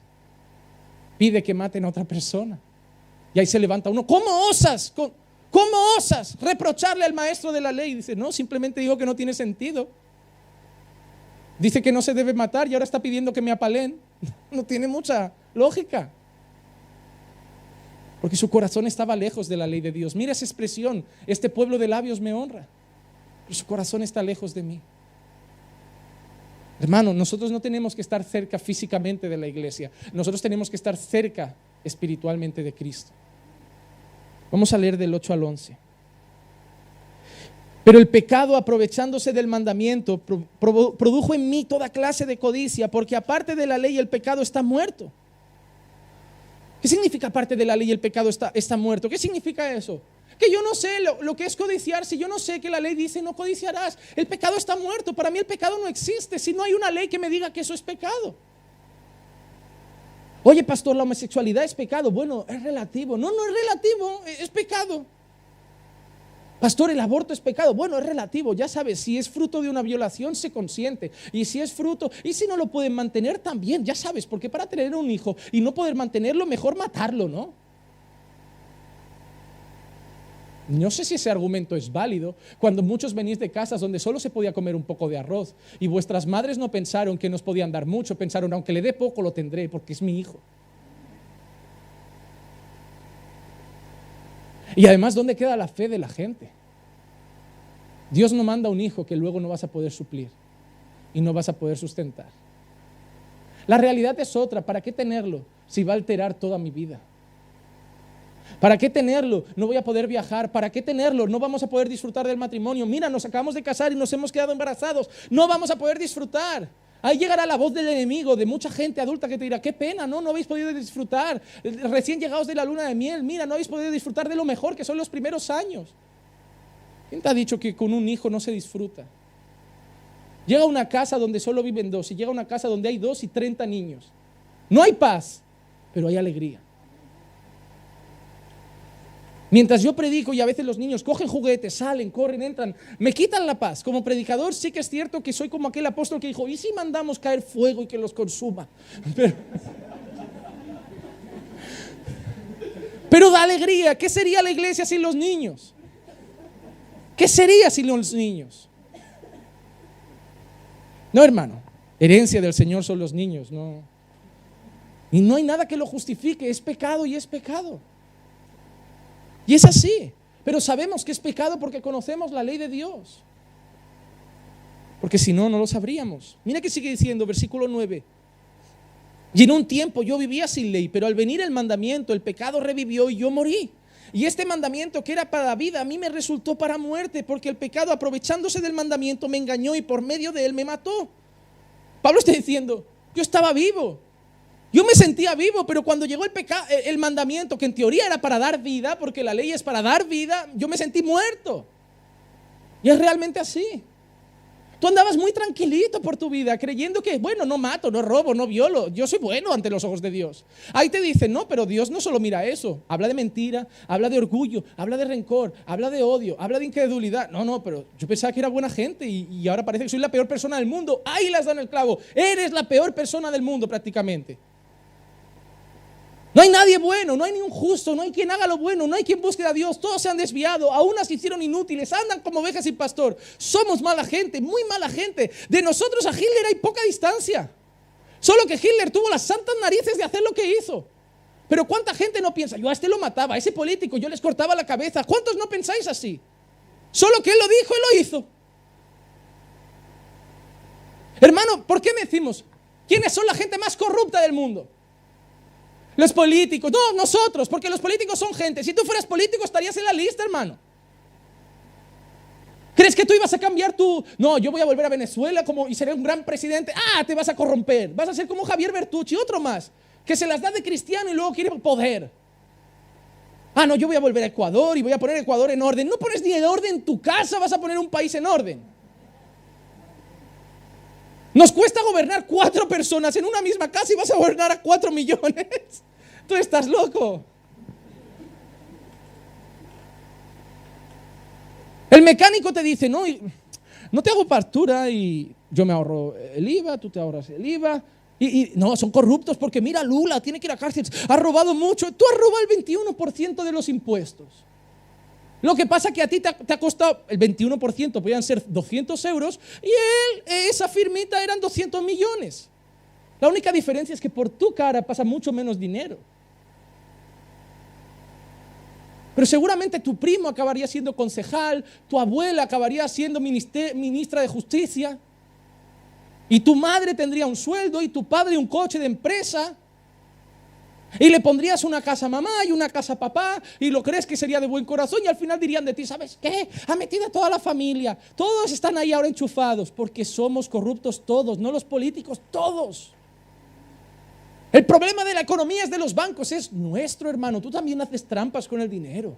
pide que maten a otra persona? Y ahí se levanta uno, ¿cómo osas? ¿Cómo osas reprocharle al maestro de la ley? Dice, no, simplemente digo que no tiene sentido. Dice que no se debe matar y ahora está pidiendo que me apalen. No tiene mucha lógica. Porque su corazón estaba lejos de la ley de Dios. Mira esa expresión, este pueblo de labios me honra, pero su corazón está lejos de mí. Hermano, nosotros no tenemos que estar cerca físicamente de la iglesia, nosotros tenemos que estar cerca espiritualmente de Cristo. Vamos a leer del 8 al 11. Pero el pecado, aprovechándose del mandamiento, produjo en mí toda clase de codicia, porque aparte de la ley el pecado está muerto. ¿Qué significa aparte de la ley el pecado está, está muerto? ¿Qué significa eso? Que yo no sé lo, lo, que es codiciar, si yo no sé que la ley dice no codiciarás, el pecado está muerto. Para mí el pecado no existe si no hay una ley que me diga que eso es pecado. Oye, pastor, la homosexualidad es pecado. Bueno, es relativo. No, no es relativo, es pecado. Pastor, el aborto es pecado. Bueno, es relativo, ya sabes, si es fruto de una violación se consiente. Y si es fruto, y si no lo pueden mantener también, ya sabes, porque para tener un hijo y no poder mantenerlo, mejor matarlo, ¿no? No sé si ese argumento es válido cuando muchos venís de casas donde solo se podía comer un poco de arroz y vuestras madres no pensaron que nos podían dar mucho, pensaron, aunque le dé poco, lo tendré porque es mi hijo. Y además, ¿dónde queda la fe de la gente? Dios no manda un hijo que luego no vas a poder suplir y no vas a poder sustentar. La realidad es otra. ¿Para qué tenerlo si va a alterar toda mi vida? ¿Para qué tenerlo? No voy a poder viajar. ¿Para qué tenerlo? No vamos a poder disfrutar del matrimonio. Mira, nos acabamos de casar y nos hemos quedado embarazados. No vamos a poder disfrutar. Ahí llegará la voz del enemigo, de mucha gente adulta que te dirá, qué pena, no, no habéis podido disfrutar. Recién llegados de la luna de miel, mira, no habéis podido disfrutar de lo mejor que son los primeros años. ¿Quién te ha dicho que con un hijo no se disfruta? Llega a una casa donde solo viven dos y llega a una casa donde hay dos y treinta niños. No hay paz, pero hay alegría. Mientras yo predico y a veces los niños cogen juguetes, salen, corren, entran, me quitan la paz. Como predicador sí que es cierto que soy como aquel apóstol que dijo, ¿y si mandamos caer fuego y que los consuma? Pero, pero da alegría. ¿Qué sería la iglesia sin los niños? ¿Qué sería sin los niños? No, hermano. Herencia del Señor son los niños, no. Y no hay nada que lo justifique. Es pecado y es pecado. Y es así. Pero sabemos que es pecado porque conocemos la ley de Dios. Porque si no, no lo sabríamos. Mira que sigue diciendo, versículo 9. Y en un tiempo yo vivía sin ley, pero al venir el mandamiento, el pecado revivió y yo morí. Y este mandamiento que era para vida, a mí me resultó para muerte, porque el pecado, aprovechándose del mandamiento, me engañó y por medio de él me mató. Pablo está diciendo, yo estaba vivo, Yo me sentía vivo, pero cuando llegó el, pecado, el mandamiento, que en teoría era para dar vida, porque la ley es para dar vida, yo me sentí muerto. Y es realmente así. Tú andabas muy tranquilito por tu vida, creyendo que, bueno, no mato, no robo, no violo, yo soy bueno ante los ojos de Dios. Ahí te dicen, no, pero Dios no solo mira eso, habla de mentira, habla de orgullo, habla de rencor, habla de odio, habla de incredulidad. No, no, pero yo pensaba que era buena gente y, ahora parece que soy la peor persona del mundo. Ahí las dan el clavo, eres la peor persona del mundo prácticamente. No hay nadie bueno, no hay ni un justo, no hay quien haga lo bueno, no hay quien busque a Dios. Todos se han desviado, aún se hicieron inútiles, andan como ovejas sin pastor. Somos mala gente, muy mala gente. De nosotros a Hitler hay poca distancia. Solo que Hitler tuvo las santas narices de hacer lo que hizo. Pero ¿cuánta gente no piensa? Yo a este lo mataba, a ese político, yo les cortaba la cabeza. ¿Cuántos no pensáis así? Solo que él lo dijo y lo hizo. Hermano, ¿por qué me decimos? ¿Quiénes son la gente más corrupta del mundo? Los políticos, no, nosotros, porque los políticos son gente. Si tú fueras político estarías en la lista, hermano. ¿Crees que tú ibas a cambiar tu... No, yo voy a volver a Venezuela como, y seré un gran presidente. Ah, te vas a corromper. Vas a ser como Javier Bertucci, otro más, que se las da de cristiano y luego quiere poder. Ah, no, yo voy a volver a Ecuador y voy a poner Ecuador en orden. No pones ni en orden tu casa, vas a poner un país en orden. Nos cuesta gobernar cuatro personas en una misma casa y vas a gobernar a cuatro millones. Tú estás loco. El mecánico te dice, no, no te hago partura y yo me ahorro el IVA, tú te ahorras el IVA. Y, no, son corruptos porque mira, Lula tiene que ir a cárcel, ha robado mucho. Tú has robado el 21% de los impuestos. Lo que pasa es que a ti te ha, costado el 21%, podían ser 200 euros, y él, esa firmita eran 200 millones. La única diferencia es que por tu cara pasa mucho menos dinero. Pero seguramente tu primo acabaría siendo concejal, tu abuela acabaría siendo ministra de justicia, y tu madre tendría un sueldo, y tu padre un coche de empresa. Y le pondrías una casa a mamá y una casa a papá y lo crees que sería de buen corazón y al final dirían de ti, ¿sabes qué? Ha metido a toda la familia. Todos están ahí ahora enchufados porque somos corruptos todos, no los políticos, todos. El problema de la economía es de los bancos, es nuestro hermano. Tú también haces trampas con el dinero.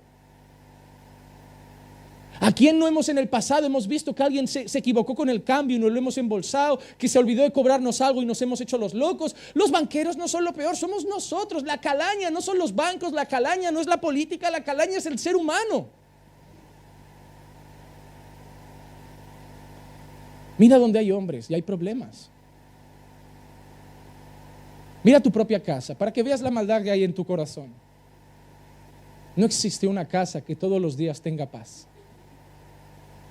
¿A quién no hemos en el pasado hemos visto que alguien se, equivocó con el cambio y nos lo hemos embolsado, que se olvidó de cobrarnos algo y nos hemos hecho los locos? Los banqueros no son lo peor, somos nosotros. La calaña no son los bancos, la calaña no es la política, la calaña es el ser humano. Mira donde hay hombres y hay problemas. Mira tu propia casa para que veas la maldad que hay en tu corazón. No existe una casa que todos los días tenga paz.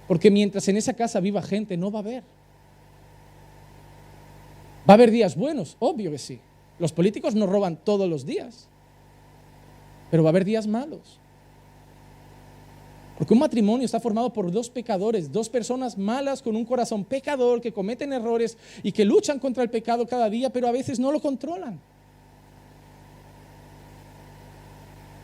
Porque mientras en esa casa viva gente, no va a haber. Va a haber días buenos, obvio que sí. Los políticos no roban todos los días, pero va a haber días malos. Porque un matrimonio está formado por dos pecadores, dos personas malas con un corazón pecador que cometen errores y que luchan contra el pecado cada día, pero a veces no lo controlan.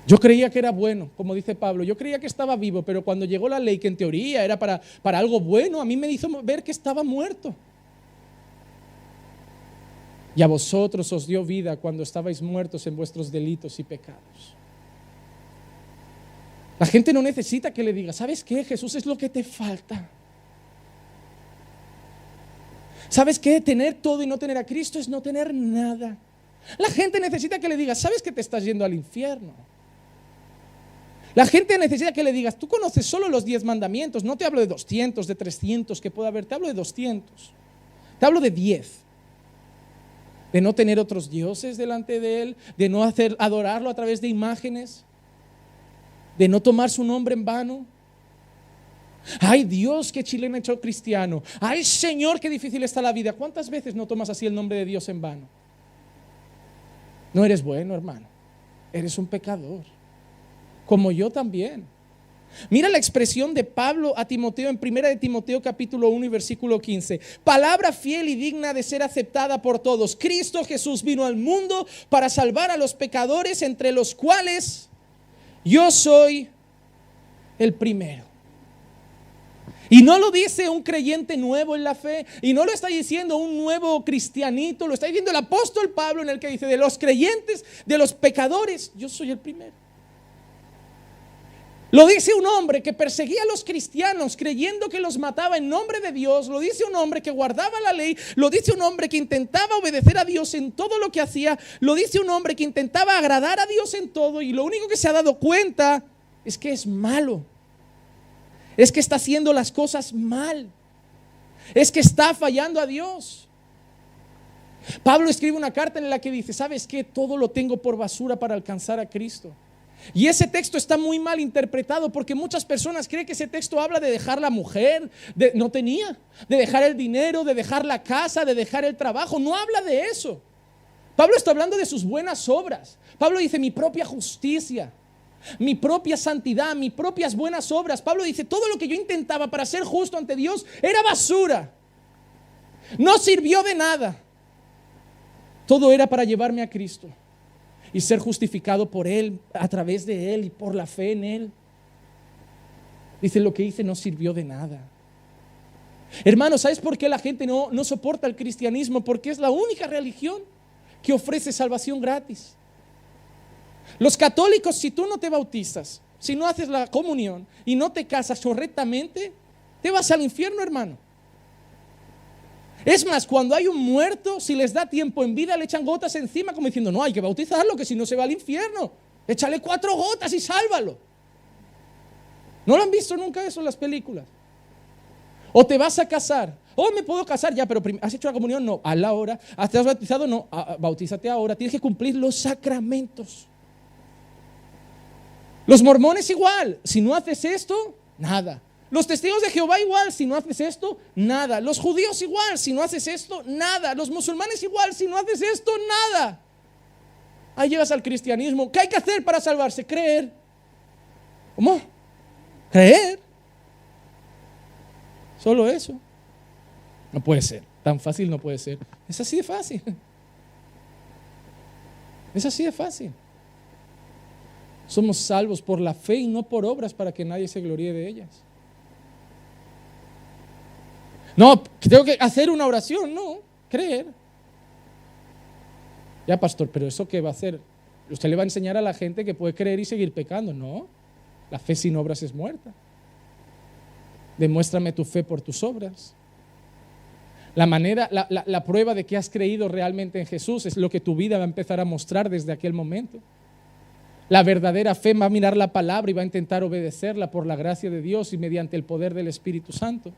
Yo creía que era bueno, como dice Pablo, yo creía que estaba vivo, pero cuando llegó la ley, que en teoría era para, para algo bueno, a mí me hizo ver que estaba muerto. Y a vosotros os dio vida cuando estabais muertos en vuestros delitos y pecados. La gente no necesita que le diga, ¿sabes qué? Jesús es lo que te falta. ¿Sabes qué? Tener todo y no tener a Cristo es no tener nada. La gente necesita que le diga, ¿sabes que te estás yendo al infierno? La gente necesita que le digas, tú conoces solo los 10 mandamientos, no te hablo de 200, de 300 que pueda haber, te hablo de 200, te hablo de 10. De no tener otros dioses delante de Él, de no hacer adorarlo a través de imágenes, de no tomar su nombre en vano. Ay Dios, qué chileno hecho cristiano. Ay Señor, qué difícil está la vida. ¿Cuántas veces no tomas así el nombre de Dios en vano? No eres bueno, hermano. Eres un pecador como yo también. Mira la expresión de Pablo a Timoteo en 1 de Timoteo capítulo 1 y versículo 15. Palabra fiel y digna de ser aceptada por todos. Cristo Jesús vino al mundo para salvar a los pecadores, entre los cuales yo soy el primero. Y no lo dice un creyente nuevo en la fe, y no lo está diciendo un nuevo cristianito, lo está diciendo el apóstol Pablo en el que dice, de los creyentes, de los pecadores, yo soy el primero. Lo dice un hombre que perseguía a los cristianos creyendo que los mataba en nombre de Dios. Lo dice un hombre que guardaba la ley. Lo dice un hombre que intentaba obedecer a Dios en todo lo que hacía. Lo dice un hombre que intentaba agradar a Dios en todo. Y lo único que se ha dado cuenta es que es malo. Es que está haciendo las cosas mal. Es que está fallando a Dios. Pablo escribe una carta en la que dice, ¿sabes qué? Todo lo tengo por basura para alcanzar a Cristo. Y ese texto está muy mal interpretado porque muchas personas creen que ese texto habla de dejar la mujer, de, no tenía, de dejar el dinero, de dejar la casa, de dejar el trabajo. No habla de eso. Pablo está hablando de sus buenas obras. Pablo dice mi propia justicia, mi propia santidad, mis propias buenas obras. Pablo dice todo lo que yo intentaba para ser justo ante Dios era basura. No sirvió de nada. Todo era para llevarme a Cristo y ser justificado por Él, a través de Él y por la fe en Él. Dice, lo que hice no sirvió de nada. Hermano, ¿sabes por qué la gente no, no soporta el cristianismo? Porque es la única religión que ofrece salvación gratis. Los católicos, si tú no te bautizas, si no haces la comunión y no te casas correctamente, te vas al infierno, hermano. Es más, cuando hay un muerto, si les da tiempo en vida, le echan gotas encima como diciendo, no, hay que bautizarlo, que si no se va al infierno. Échale cuatro gotas y sálvalo. ¿No lo han visto nunca eso en las películas? O te vas a casar. Oh, me puedo casar ya, pero ¿has hecho la comunión? No. A la hora. ¿Has bautizado? No. bautízate ahora. Tienes que cumplir los sacramentos. Los mormones igual. Si no haces esto, nada. Los testigos de Jehová igual, si no haces esto, nada. Los judíos igual, si no haces esto, nada. Los musulmanes igual, si no haces esto, nada. Ahí llegas al cristianismo. ¿Qué hay que hacer para salvarse? Creer. ¿Cómo? Creer. Solo eso. No puede ser. Tan fácil no puede ser. Es así de fácil. Es así de fácil. Somos salvos por la fe y no por obras para que nadie se gloríe de ellas. No, tengo que hacer una oración, no, creer. Ya, pastor, pero ¿eso qué va a hacer? Usted le va a enseñar a la gente que puede creer y seguir pecando. No, la fe sin obras es muerta. Demuéstrame tu fe por tus obras. La manera, la, la, prueba de que has creído realmente en Jesús es lo que tu vida va a empezar a mostrar desde aquel momento. La verdadera fe va a mirar la palabra y va a intentar obedecerla por la gracia de Dios y mediante el poder del Espíritu Santo.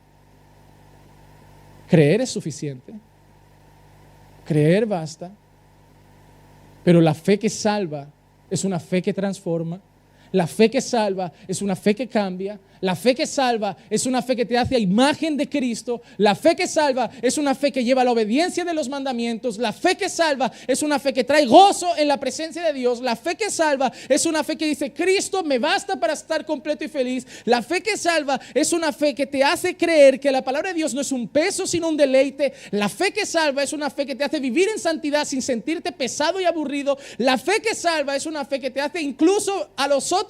Creer es suficiente. Creer basta. Pero la fe que salva es una fe que transforma. La fe que salva es una fe que cambia. La fe que salva es una fe que te hace a imagen de Cristo. La fe que salva es una fe que lleva la obediencia de los mandamientos. La fe que salva es una fe que trae gozo en la presencia de Dios. La fe que salva es una fe que dice, Cristo me basta para estar completo y feliz. La fe que salva es una fe que te hace creer que la palabra de Dios no es un peso, sino un deleite. La fe que salva es una fe que te hace vivir en santidad sin sentirte pesado y aburrido. La fe que salva es una fe que te hace incluso a los otros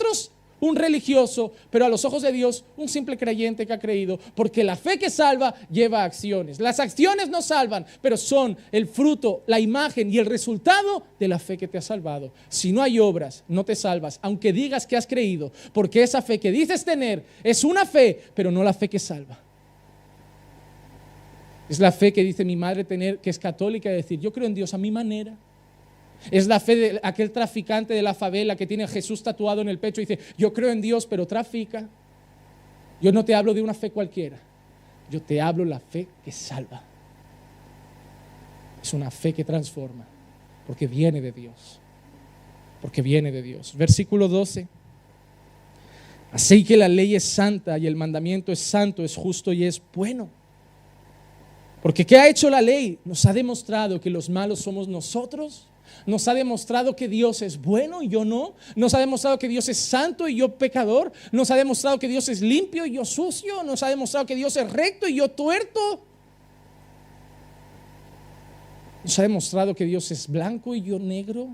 un religioso, pero a los ojos de Dios un simple creyente que ha creído, porque la fe que salva lleva acciones. Las acciones no salvan, pero son el fruto, la imagen y el resultado de la fe que te ha salvado. Si no hay obras, no te salvas, aunque digas que has creído, porque esa fe que dices tener es una fe, pero no la fe que salva. Es la fe que dice mi madre tener, que es católica, decir, yo creo en Dios a mi manera. Es la fe de aquel traficante de la favela que tiene a Jesús tatuado en el pecho y dice, yo creo en Dios, pero trafica. Yo no te hablo de una fe cualquiera. Yo te hablo la fe que salva. Es una fe que transforma, porque viene de Dios. Porque viene de Dios. Versículo 12. Así que la ley es santa y el mandamiento es santo, es justo y es bueno. Porque ¿qué ha hecho la ley? Nos ha demostrado que los malos somos nosotros nos ha demostrado que Dios es bueno y yo no. Nos ha demostrado que Dios es santo y yo pecador. Nos ha demostrado que Dios es limpio y yo sucio. Nos ha demostrado que Dios es recto y yo tuerto. Nos ha demostrado que Dios es blanco y yo negro.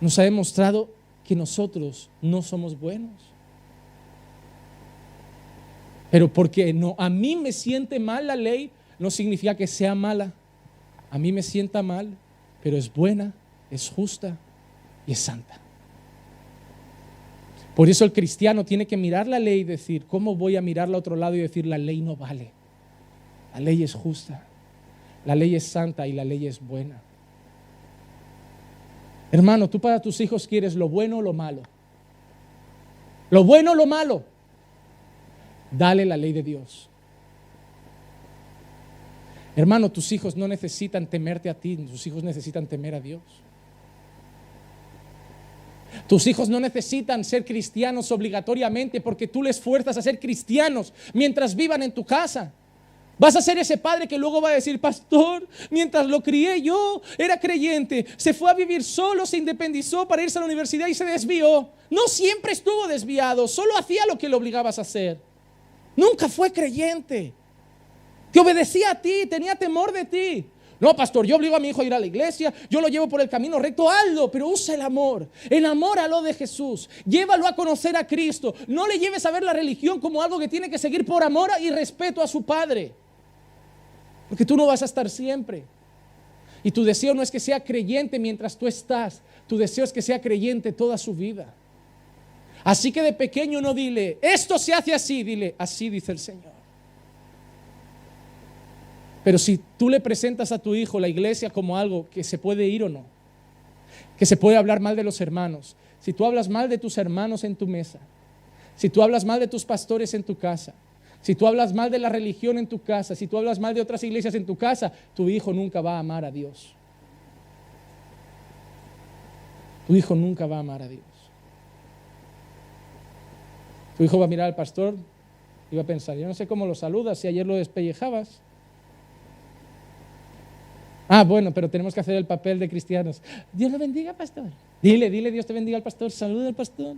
Nos ha demostrado que nosotros no somos buenos. Pero porque no, a mí me siente mal la ley, no significa que sea mala. A mí me sienta mal, pero es buena, es justa y es santa. Por eso el cristiano tiene que mirar la ley y decir, ¿cómo voy a mirar al otro lado y decir, la ley no vale? La ley es justa, la ley es santa y la ley es buena. Hermano, tú para tus hijos quieres lo bueno o lo malo. Lo bueno o lo malo. Dale la ley de Dios. Hermano, tus hijos no necesitan temerte a ti, tus hijos necesitan temer a Dios. Tus hijos no necesitan ser cristianos obligatoriamente porque tú les fuerzas a ser cristianos mientras vivan en tu casa. Vas a ser ese padre que luego va a decir, pastor, mientras lo crié yo, era creyente, se fue a vivir solo, se independizó para irse a la universidad y se desvió. No siempre estuvo desviado, solo hacía lo que le obligabas a hacer. Nunca fue creyente. Te obedecía a ti, tenía temor de ti. No, pastor, yo obligo a mi hijo a ir a la iglesia, yo lo llevo por el camino recto, hazlo, pero usa el amor. Enamóralo de Jesús, llévalo a conocer a Cristo. No le lleves a ver la religión como algo que tiene que seguir por amor y respeto a su Padre. Porque tú no vas a estar siempre. Y tu deseo no es que sea creyente mientras tú estás, tu deseo es que sea creyente toda su vida. Así que de pequeño no dile, esto se hace así, dile, así dice el Señor. Pero si tú le presentas a tu hijo la iglesia como algo que se puede ir o no, que se puede hablar mal de los hermanos, si tú hablas mal de tus hermanos en tu mesa, si tú hablas mal de tus pastores en tu casa, si tú hablas mal de la religión en tu casa, si tú hablas mal de otras iglesias en tu casa, tu hijo nunca va a amar a Dios. Tu hijo nunca va a amar a Dios. Tu hijo va a mirar al pastor y va a pensar, yo no sé cómo lo saludas si ayer lo despellejabas. Ah, bueno, pero tenemos que hacer el papel de cristianos. Dios le bendiga, pastor. Dile, dile, Dios te bendiga al pastor. Saluda al pastor.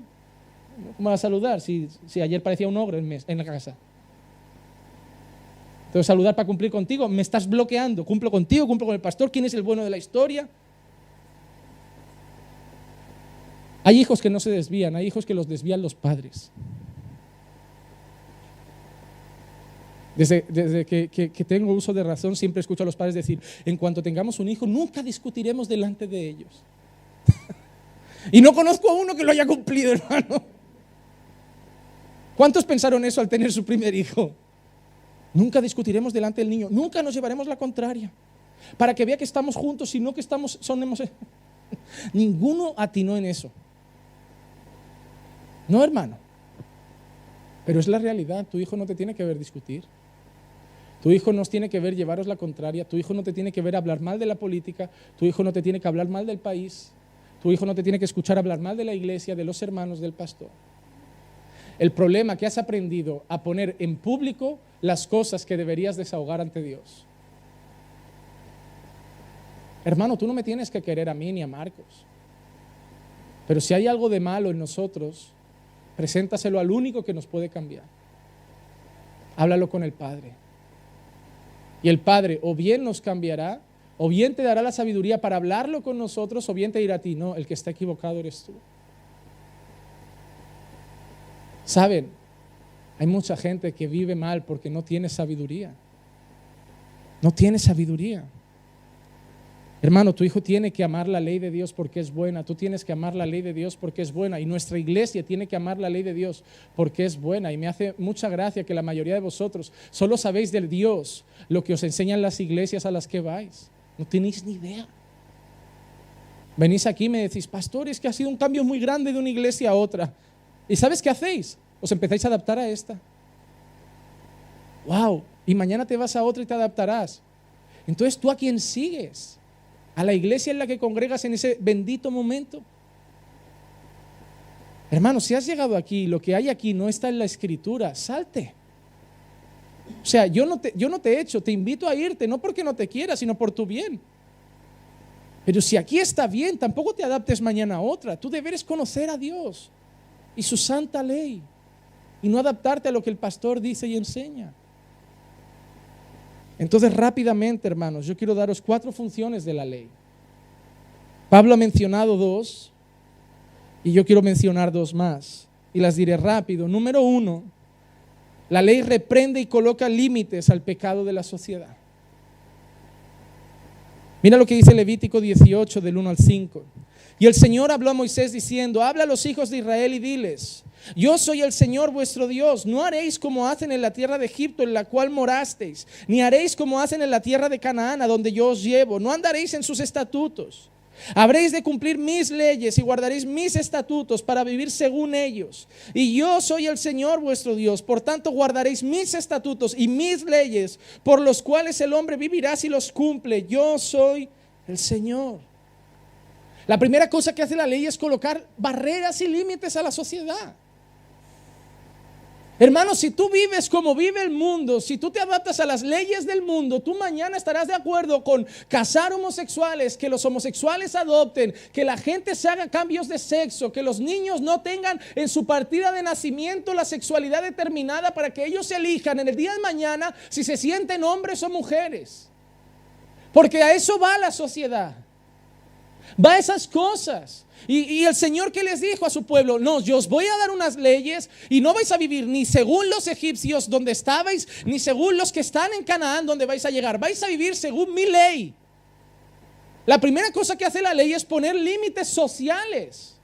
¿Cómo va a saludar si, si ayer parecía un ogro en, en la casa? Que saludar para cumplir contigo. Me estás bloqueando. Cumplo contigo, cumplo con el pastor. ¿Quién es el bueno de la historia? Hay hijos que no se desvían, hay hijos que los desvían los padres. Desde, que, tengo uso de razón, siempre escucho a los padres decir, en cuanto tengamos un hijo, nunca discutiremos delante de ellos. y no conozco a uno que lo haya cumplido, hermano. ¿Cuántos pensaron eso al tener su primer hijo? Nunca discutiremos delante del niño, nunca nos llevaremos la contraria. Para que vea que estamos juntos, sino que estamos, sonemos. Ninguno atinó en eso. No, hermano. Pero es la realidad, tu hijo no te tiene que ver discutir. Tu hijo no tiene que ver llevaros la contraria, tu hijo no te tiene que ver hablar mal de la política, tu hijo no te tiene que hablar mal del país, tu hijo no te tiene que escuchar hablar mal de la iglesia, de los hermanos, del pastor. El problema que has aprendido a poner en público las cosas que deberías desahogar ante Dios. Hermano, tú no me tienes que querer a mí ni a Marcos. Pero si hay algo de malo en nosotros, preséntaselo al único que nos puede cambiar. Háblalo con el Padre. Y el Padre o bien nos cambiará, o bien te dará la sabiduría para hablarlo con nosotros, o bien te dirá a ti, no, el que está equivocado eres tú. Saben, hay mucha gente que vive mal porque no tiene sabiduría. No tiene sabiduría. Hermano, tu hijo tiene que amar la ley de Dios porque es buena. Tú tienes que amar la ley de Dios porque es buena. Y nuestra iglesia tiene que amar la ley de Dios porque es buena. Y me hace mucha gracia que la mayoría de vosotros solo sabéis del Dios lo que os enseñan las iglesias a las que vais. No tenéis ni idea. Venís aquí y me decís, pastor, es que ha sido un cambio muy grande de una iglesia a otra. ¿Y sabes qué hacéis? Os empezáis a adaptar a esta. ¡Wow! Y mañana te vas a otra y te adaptarás. Entonces, ¿tú a quién sigues? A la iglesia en la que congregas en ese bendito momento. Hermano, si has llegado aquí, lo que hay aquí no está en la escritura, salte. O sea, yo no te, yo no te he hecho, te invito a irte, no porque no te quiera, sino por tu bien. Pero si aquí está bien, tampoco te adaptes mañana a otra. Tú deberes conocer a Dios y su santa ley y no adaptarte a lo que el pastor dice y enseña. Entonces, rápidamente, hermanos, yo quiero daros cuatro funciones de la ley. Pablo ha mencionado dos y yo quiero mencionar dos más. Y las diré rápido. Número uno, La ley reprende y coloca límites al pecado de la sociedad. Mira lo que dice Levítico 18 del 1 al 5. Y el Señor habló a Moisés diciendo, habla a los hijos de Israel y diles, yo soy el Señor vuestro Dios, no haréis como hacen en la tierra de Egipto en la cual morasteis, ni haréis como hacen en la tierra de Canaán a donde yo os llevo, no andaréis en sus estatutos. Habréis de cumplir mis leyes y guardaréis mis estatutos para vivir según ellos. Y yo soy el Señor vuestro Dios. Por tanto, guardaréis mis estatutos y mis leyes, por los cuales el hombre vivirá si los cumple. Yo soy el Señor. La primera cosa que hace la ley es colocar barreras y límites a la sociedad. Hermano, si tú vives como vive el mundo, si tú te adaptas a las leyes del mundo, tú mañana estarás de acuerdo con casar homosexuales, que los homosexuales adopten, que la gente se haga cambios de sexo, que los niños no tengan en su partida de nacimiento la sexualidad determinada para que ellos elijan en el día de mañana si se sienten hombres o mujeres. Porque a eso va la sociedad. Va a esas cosas. Y, el Señor que les dijo a su pueblo, no, yo os voy a dar unas leyes y no vais a vivir ni según los egipcios donde estabais, ni según los que están en Canaán donde vais a llegar, vais a vivir según mi ley. La primera cosa que hace la ley es poner límites sociales.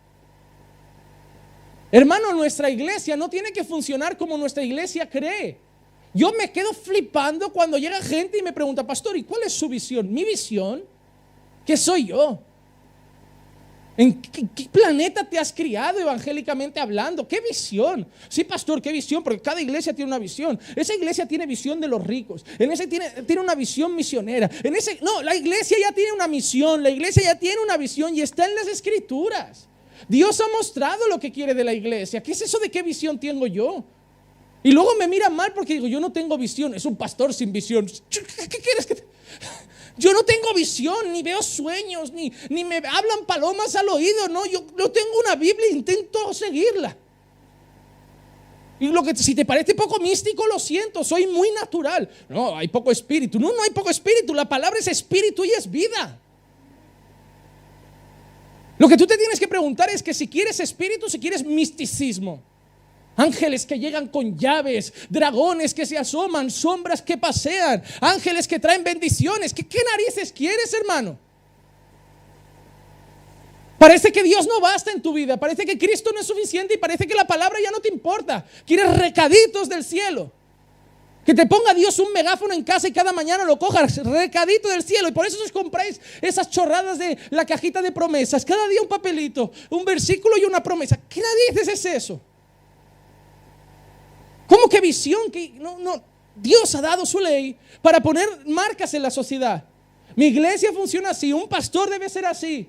Hermano, nuestra iglesia no tiene que funcionar como nuestra iglesia cree. Yo me quedo flipando cuando llega gente y me pregunta, pastor, ¿y cuál es su visión? Mi visión, ¿qué soy yo? ¿En qué, planeta te has criado evangélicamente hablando? ¿Qué visión? Sí, pastor, ¿qué visión? Porque cada iglesia tiene una visión. Esa iglesia tiene visión de los ricos. En ese tiene, tiene una visión misionera. En ese, no, la iglesia ya tiene una misión. La iglesia ya tiene una visión y está en las escrituras. Dios ha mostrado lo que quiere de la iglesia. ¿Qué es eso de qué visión tengo yo? Y luego me mira mal porque digo, yo no tengo visión. Es un pastor sin visión. ¿Qué quieres que te... Yo no tengo visión, ni veo sueños, ni, ni me hablan palomas al oído, no, yo, no tengo una Biblia e intento seguirla. Y lo que si te parece poco místico, lo siento, soy muy natural. No, hay poco espíritu. No, no hay poco espíritu. La palabra es espíritu y es vida. Lo que tú te tienes que preguntar es que si quieres espíritu, si quieres misticismo. Ángeles que llegan con llaves, dragones que se asoman, sombras que pasean, ángeles que traen bendiciones. ¿Qué, narices quieres, hermano? Parece que Dios no basta en tu vida, parece que Cristo no es suficiente y parece que la palabra ya no te importa. Quieres recaditos del cielo. Que te ponga Dios un megáfono en casa y cada mañana lo cojas, recadito del cielo. Y por eso os compráis esas chorradas de la cajita de promesas. Cada día un papelito, un versículo y una promesa. ¿Qué narices es eso? ¿Cómo que visión? Que no, no. Dios ha dado su ley para poner marcas en la sociedad. Mi iglesia funciona así, un pastor debe ser así.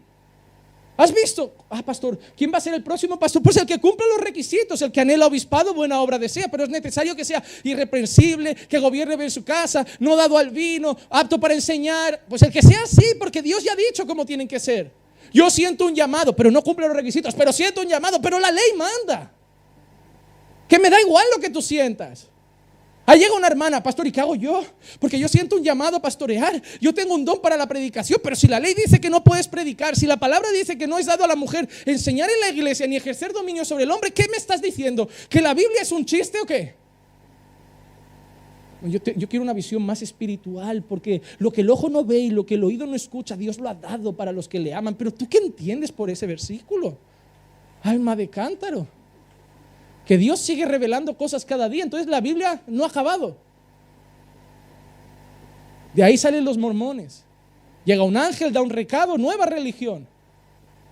¿Has visto? Ah, pastor, ¿quién va a ser el próximo pastor? Pues el que cumple los requisitos, el que anhela obispado, buena obra desea, pero es necesario que sea irreprensible, que gobierne bien su casa, no dado al vino, apto para enseñar. Pues el que sea así, porque Dios ya ha dicho cómo tienen que ser. Yo siento un llamado, pero no cumple los requisitos, pero siento un llamado, pero la ley manda. Que me da igual lo que tú sientas. Ahí llega una hermana, pastor, ¿y qué hago yo? Porque yo siento un llamado a pastorear. Yo tengo un don para la predicación, pero si la ley dice que no puedes predicar, si la palabra dice que no es dado a la mujer enseñar en la iglesia ni ejercer dominio sobre el hombre, ¿qué me estás diciendo? ¿Que la Biblia es un chiste o qué? Yo, yo, quiero una visión más espiritual, porque lo que el ojo no ve y lo que el oído no escucha, Dios lo ha dado para los que le aman. Pero tú qué entiendes por ese versículo? Alma de cántaro que Dios sigue revelando cosas cada día. Entonces la Biblia no ha acabado. De ahí salen los mormones. Llega un ángel, da un recado, nueva religión.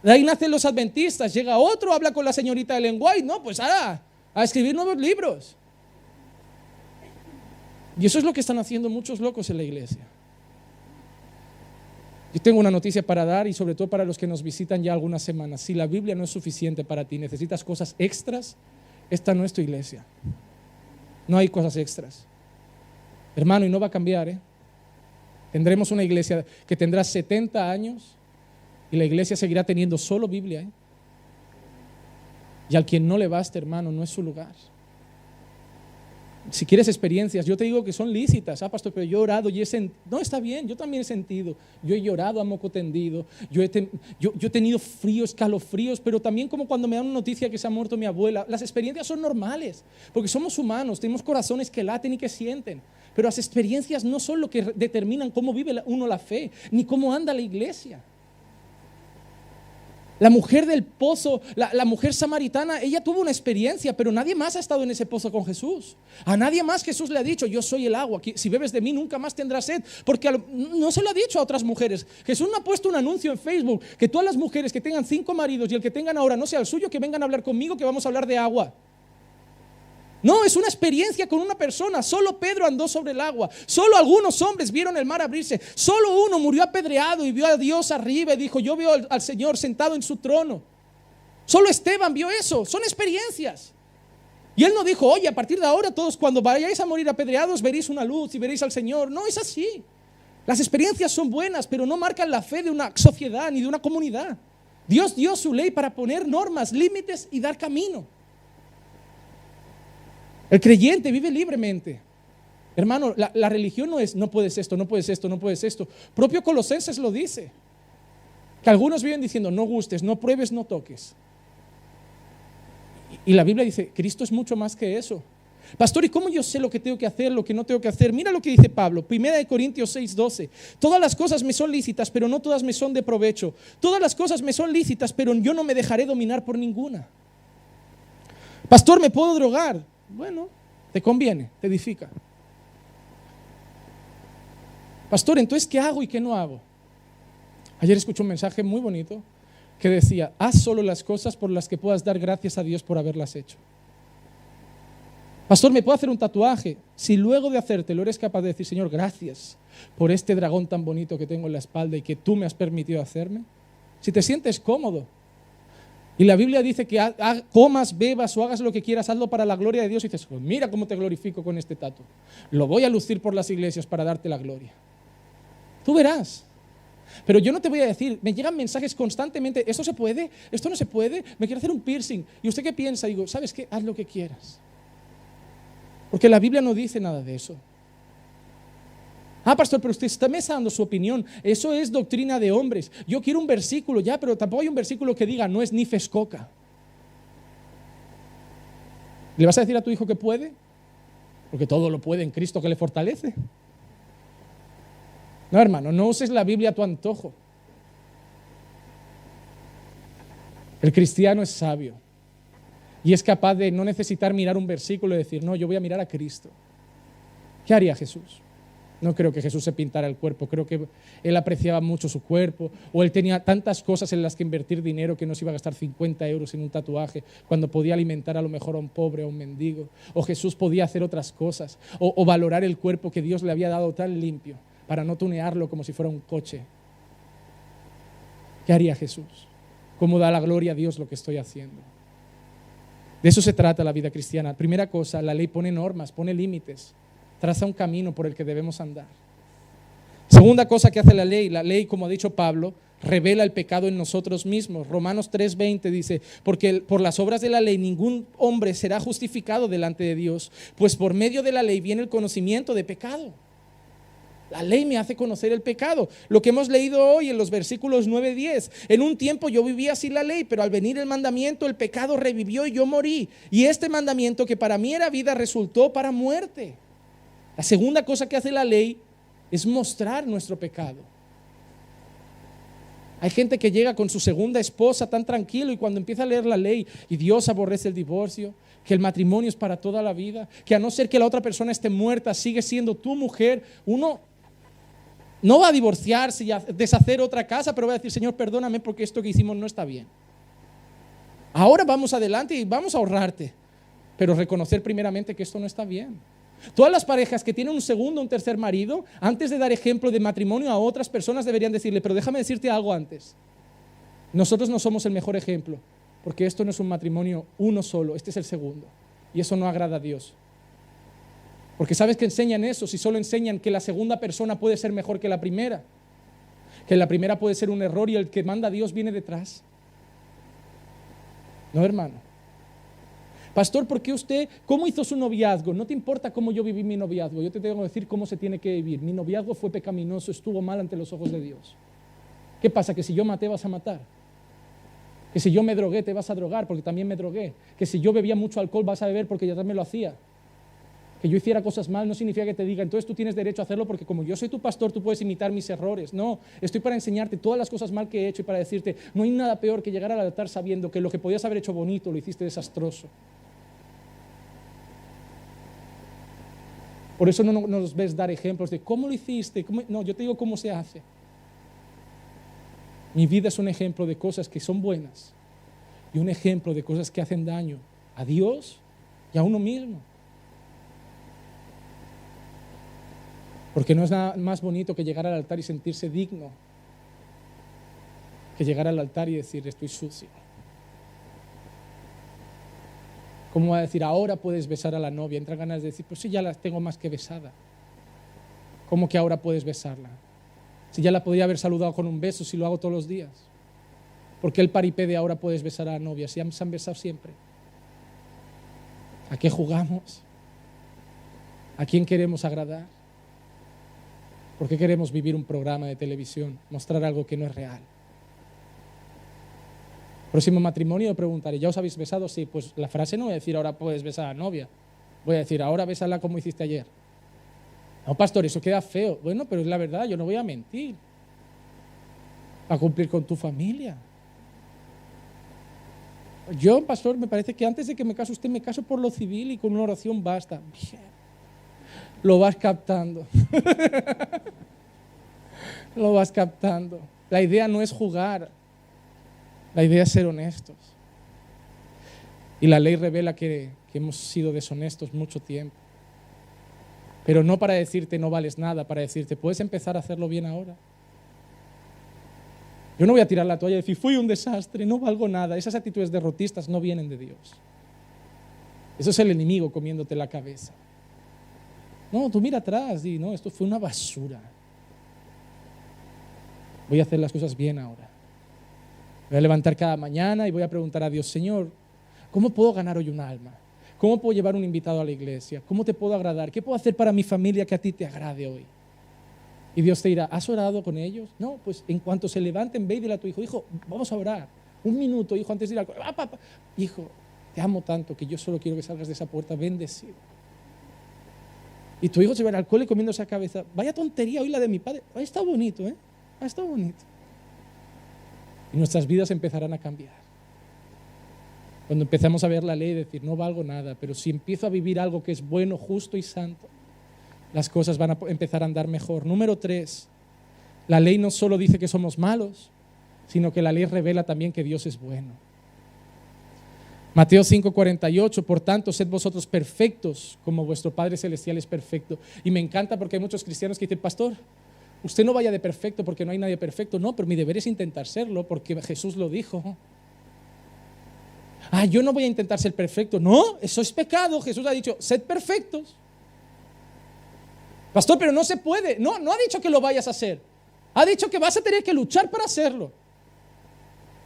De ahí nacen los adventistas. Llega otro, habla con la señorita de lenguaje. No, pues ahora a escribir nuevos libros. Y eso es lo que están haciendo muchos locos en la iglesia. Yo tengo una noticia para dar y sobre todo para los que nos visitan ya algunas semanas. Si la Biblia no es suficiente para ti, necesitas cosas extras, esta no es tu iglesia. No hay cosas extras. Hermano, y no va a cambiar, ¿eh? Tendremos una iglesia que tendrá 70 años y la iglesia seguirá teniendo solo Biblia, ¿eh? Y al quien no le baste, hermano, no es su lugar. Si quieres experiencias, yo te digo que son lícitas, ah, pastor, pero yo he orado y he sentido, no, está bien, yo también he sentido, yo he llorado a moco tendido, yo he, yo, yo he tenido fríos, escalofríos, pero también como cuando me dan una noticia que se ha muerto mi abuela, las experiencias son normales, porque somos humanos, tenemos corazones que laten y que sienten, pero las experiencias no son lo que determinan cómo vive uno la fe, ni cómo anda la iglesia. La mujer del pozo, la, mujer samaritana, ella tuvo una experiencia, pero nadie más ha estado en ese pozo con Jesús. A nadie más Jesús le ha dicho, yo soy el agua, si bebes de mí nunca más tendrás sed, porque no se lo ha dicho a otras mujeres. Jesús no ha puesto un anuncio en Facebook que todas las mujeres que tengan cinco maridos y el que tengan ahora no sea el suyo, que vengan a hablar conmigo, que vamos a hablar de agua. No, es una experiencia con una persona. Solo Pedro andó sobre el agua. Solo algunos hombres vieron el mar abrirse. Solo uno murió apedreado y vio a Dios arriba y dijo, yo veo al, Señor sentado en su trono. Solo Esteban vio eso. Son experiencias. Y él no dijo, oye, a partir de ahora todos cuando vayáis a morir apedreados veréis una luz y veréis al Señor. No es así. Las experiencias son buenas, pero no marcan la fe de una sociedad ni de una comunidad. Dios dio su ley para poner normas, límites y dar camino. El creyente vive libremente. Hermano, la, religión no es no puedes esto, no puedes esto, no puedes esto. Propio Colosenses lo dice. Que algunos viven diciendo no gustes, no pruebes, no toques. Y la Biblia dice, Cristo es mucho más que eso. Pastor, ¿y cómo yo sé lo que tengo que hacer, lo que no tengo que hacer? Mira lo que dice Pablo, 1 de Corintios 6, 12. Todas las cosas me son lícitas, pero no todas me son de provecho. Todas las cosas me son lícitas, pero yo no me dejaré dominar por ninguna. Pastor, ¿me puedo drogar? Bueno, te conviene, te edifica. Pastor, entonces, ¿qué hago y qué no hago? Ayer escuché un mensaje muy bonito que decía, haz solo las cosas por las que puedas dar gracias a Dios por haberlas hecho. Pastor, ¿me puedo hacer un tatuaje? Si luego de hacértelo eres capaz de decir, Señor, gracias por este dragón tan bonito que tengo en la espalda y que tú me has permitido hacerme. Si te sientes cómodo, y la Biblia dice que comas, bebas o hagas lo que quieras, hazlo para la gloria de Dios. Y dices, pues mira cómo te glorifico con este tatu. Lo voy a lucir por las iglesias para darte la gloria. Tú verás. Pero yo no te voy a decir, me llegan mensajes constantemente, ¿esto se puede? ¿Esto no se puede? Me quiero hacer un piercing. ¿Y usted qué piensa? Digo, ¿sabes qué? Haz lo que quieras. Porque la Biblia no dice nada de eso. Ah, pastor, pero usted está dando su opinión. Eso es doctrina de hombres. Yo quiero un versículo ya, pero tampoco hay un versículo que diga, no es ni fescoca. ¿Le vas a decir a tu hijo que puede? Porque todo lo puede en Cristo que le fortalece. No, hermano, no uses la Biblia a tu antojo. El cristiano es sabio y es capaz de no necesitar mirar un versículo y decir, no, yo voy a mirar a Cristo. ¿Qué haría Jesús? No creo que Jesús se pintara el cuerpo, creo que él apreciaba mucho su cuerpo, o él tenía tantas cosas en las que invertir dinero que no se iba a gastar 50 euros en un tatuaje, cuando podía alimentar a lo mejor a un pobre o a un mendigo, o Jesús podía hacer otras cosas, o, o valorar el cuerpo que Dios le había dado tan limpio, para no tunearlo como si fuera un coche. ¿Qué haría Jesús? ¿Cómo da la gloria a Dios lo que estoy haciendo? De eso se trata la vida cristiana. Primera cosa, la ley pone normas, pone límites traza un camino por el que debemos andar. Segunda cosa que hace la ley, la ley, como ha dicho Pablo, revela el pecado en nosotros mismos. Romanos 3:20 dice, porque por las obras de la ley ningún hombre será justificado delante de Dios, pues por medio de la ley viene el conocimiento de pecado. La ley me hace conocer el pecado. Lo que hemos leído hoy en los versículos 9 10. En un tiempo yo vivía sin la ley, pero al venir el mandamiento el pecado revivió y yo morí. Y este mandamiento que para mí era vida resultó para muerte. La segunda cosa que hace la ley es mostrar nuestro pecado. Hay gente que llega con su segunda esposa tan tranquilo y cuando empieza a leer la ley y Dios aborrece el divorcio, que el matrimonio es para toda la vida, que a no ser que la otra persona esté muerta, sigue siendo tu mujer, uno no va a divorciarse y a deshacer otra casa, pero va a decir, Señor, perdóname porque esto que hicimos no está bien. Ahora vamos adelante y vamos a ahorrarte, pero reconocer primeramente que esto no está bien. Todas las parejas que tienen un segundo o un tercer marido, antes de dar ejemplo de matrimonio a otras personas, deberían decirle, pero déjame decirte algo antes. Nosotros no somos el mejor ejemplo, porque esto no es un matrimonio uno solo, este es el segundo. Y eso no agrada a Dios. Porque sabes que enseñan eso, si solo enseñan que la segunda persona puede ser mejor que la primera, que la primera puede ser un error y el que manda a Dios viene detrás. No, hermano. Pastor, ¿por qué usted, cómo hizo su noviazgo? No te importa cómo yo viví mi noviazgo, yo te tengo que decir cómo se tiene que vivir. Mi noviazgo fue pecaminoso, estuvo mal ante los ojos de Dios. ¿Qué pasa? Que si yo maté vas a matar. Que si yo me drogué te vas a drogar porque también me drogué. Que si yo bebía mucho alcohol vas a beber porque yo también lo hacía. Que yo hiciera cosas mal no significa que te diga, entonces tú tienes derecho a hacerlo porque como yo soy tu pastor tú puedes imitar mis errores. No, estoy para enseñarte todas las cosas mal que he hecho y para decirte, no hay nada peor que llegar al altar sabiendo que lo que podías haber hecho bonito lo hiciste desastroso. Por eso no nos ves dar ejemplos de cómo lo hiciste. No, yo te digo cómo se hace. Mi vida es un ejemplo de cosas que son buenas y un ejemplo de cosas que hacen daño a Dios y a uno mismo. Porque no es nada más bonito que llegar al altar y sentirse digno que llegar al altar y decir estoy sucio. ¿Cómo va a decir, ahora puedes besar a la novia? Entra ganas de decir, pues sí, ya la tengo más que besada. ¿Cómo que ahora puedes besarla? Si ya la podría haber saludado con un beso, si lo hago todos los días. ¿Por qué el paripé de ahora puedes besar a la novia? Si ya se han besado siempre. ¿A qué jugamos? ¿A quién queremos agradar? ¿Por qué queremos vivir un programa de televisión, mostrar algo que no es real? Próximo matrimonio preguntaré, ¿ya os habéis besado? Sí, pues la frase no voy a decir ahora puedes besar a la novia. Voy a decir, ahora bésala como hiciste ayer. No, pastor, eso queda feo. Bueno, pero es la verdad, yo no voy a mentir. A cumplir con tu familia. Yo, pastor, me parece que antes de que me case usted, me caso por lo civil y con una oración basta. Lo vas captando. lo vas captando. La idea no es jugar. La idea es ser honestos. Y la ley revela que, hemos sido deshonestos mucho tiempo. Pero no para decirte no vales nada, para decirte puedes empezar a hacerlo bien ahora. Yo no voy a tirar la toalla y decir fui un desastre, no valgo nada. Esas actitudes derrotistas no vienen de Dios. Eso es el enemigo comiéndote la cabeza. No, tú mira atrás y no, esto fue una basura. Voy a hacer las cosas bien ahora. Voy a levantar cada mañana y voy a preguntar a Dios, Señor, ¿cómo puedo ganar hoy un alma? ¿Cómo puedo llevar un invitado a la iglesia? ¿Cómo te puedo agradar? ¿Qué puedo hacer para mi familia que a ti te agrade hoy? Y Dios te dirá, ¿has orado con ellos? No, pues en cuanto se levanten, ve a tu hijo, hijo, vamos a orar. Un minuto, hijo, antes de ir al ah. Hijo, te amo tanto que yo solo quiero que salgas de esa puerta bendecido. Y tu hijo se va al alcohol y comiendo esa cabeza. Vaya tontería hoy la de mi padre. Estado bonito, ¿eh? Estado bonito y nuestras vidas empezarán a cambiar. Cuando empezamos a ver la ley decir, no valgo nada, pero si empiezo a vivir algo que es bueno, justo y santo, las cosas van a empezar a andar mejor. Número tres, la ley no solo dice que somos malos, sino que la ley revela también que Dios es bueno. Mateo 5:48, por tanto, sed vosotros perfectos como vuestro Padre Celestial es perfecto. Y me encanta porque hay muchos cristianos que dicen, pastor, Usted no vaya de perfecto porque no hay nadie perfecto. No, pero mi deber es intentar serlo porque Jesús lo dijo. Ah, yo no voy a intentar ser perfecto. No, eso es pecado. Jesús ha dicho, sed perfectos. Pastor, pero no se puede. No, no ha dicho que lo vayas a hacer. Ha dicho que vas a tener que luchar para hacerlo.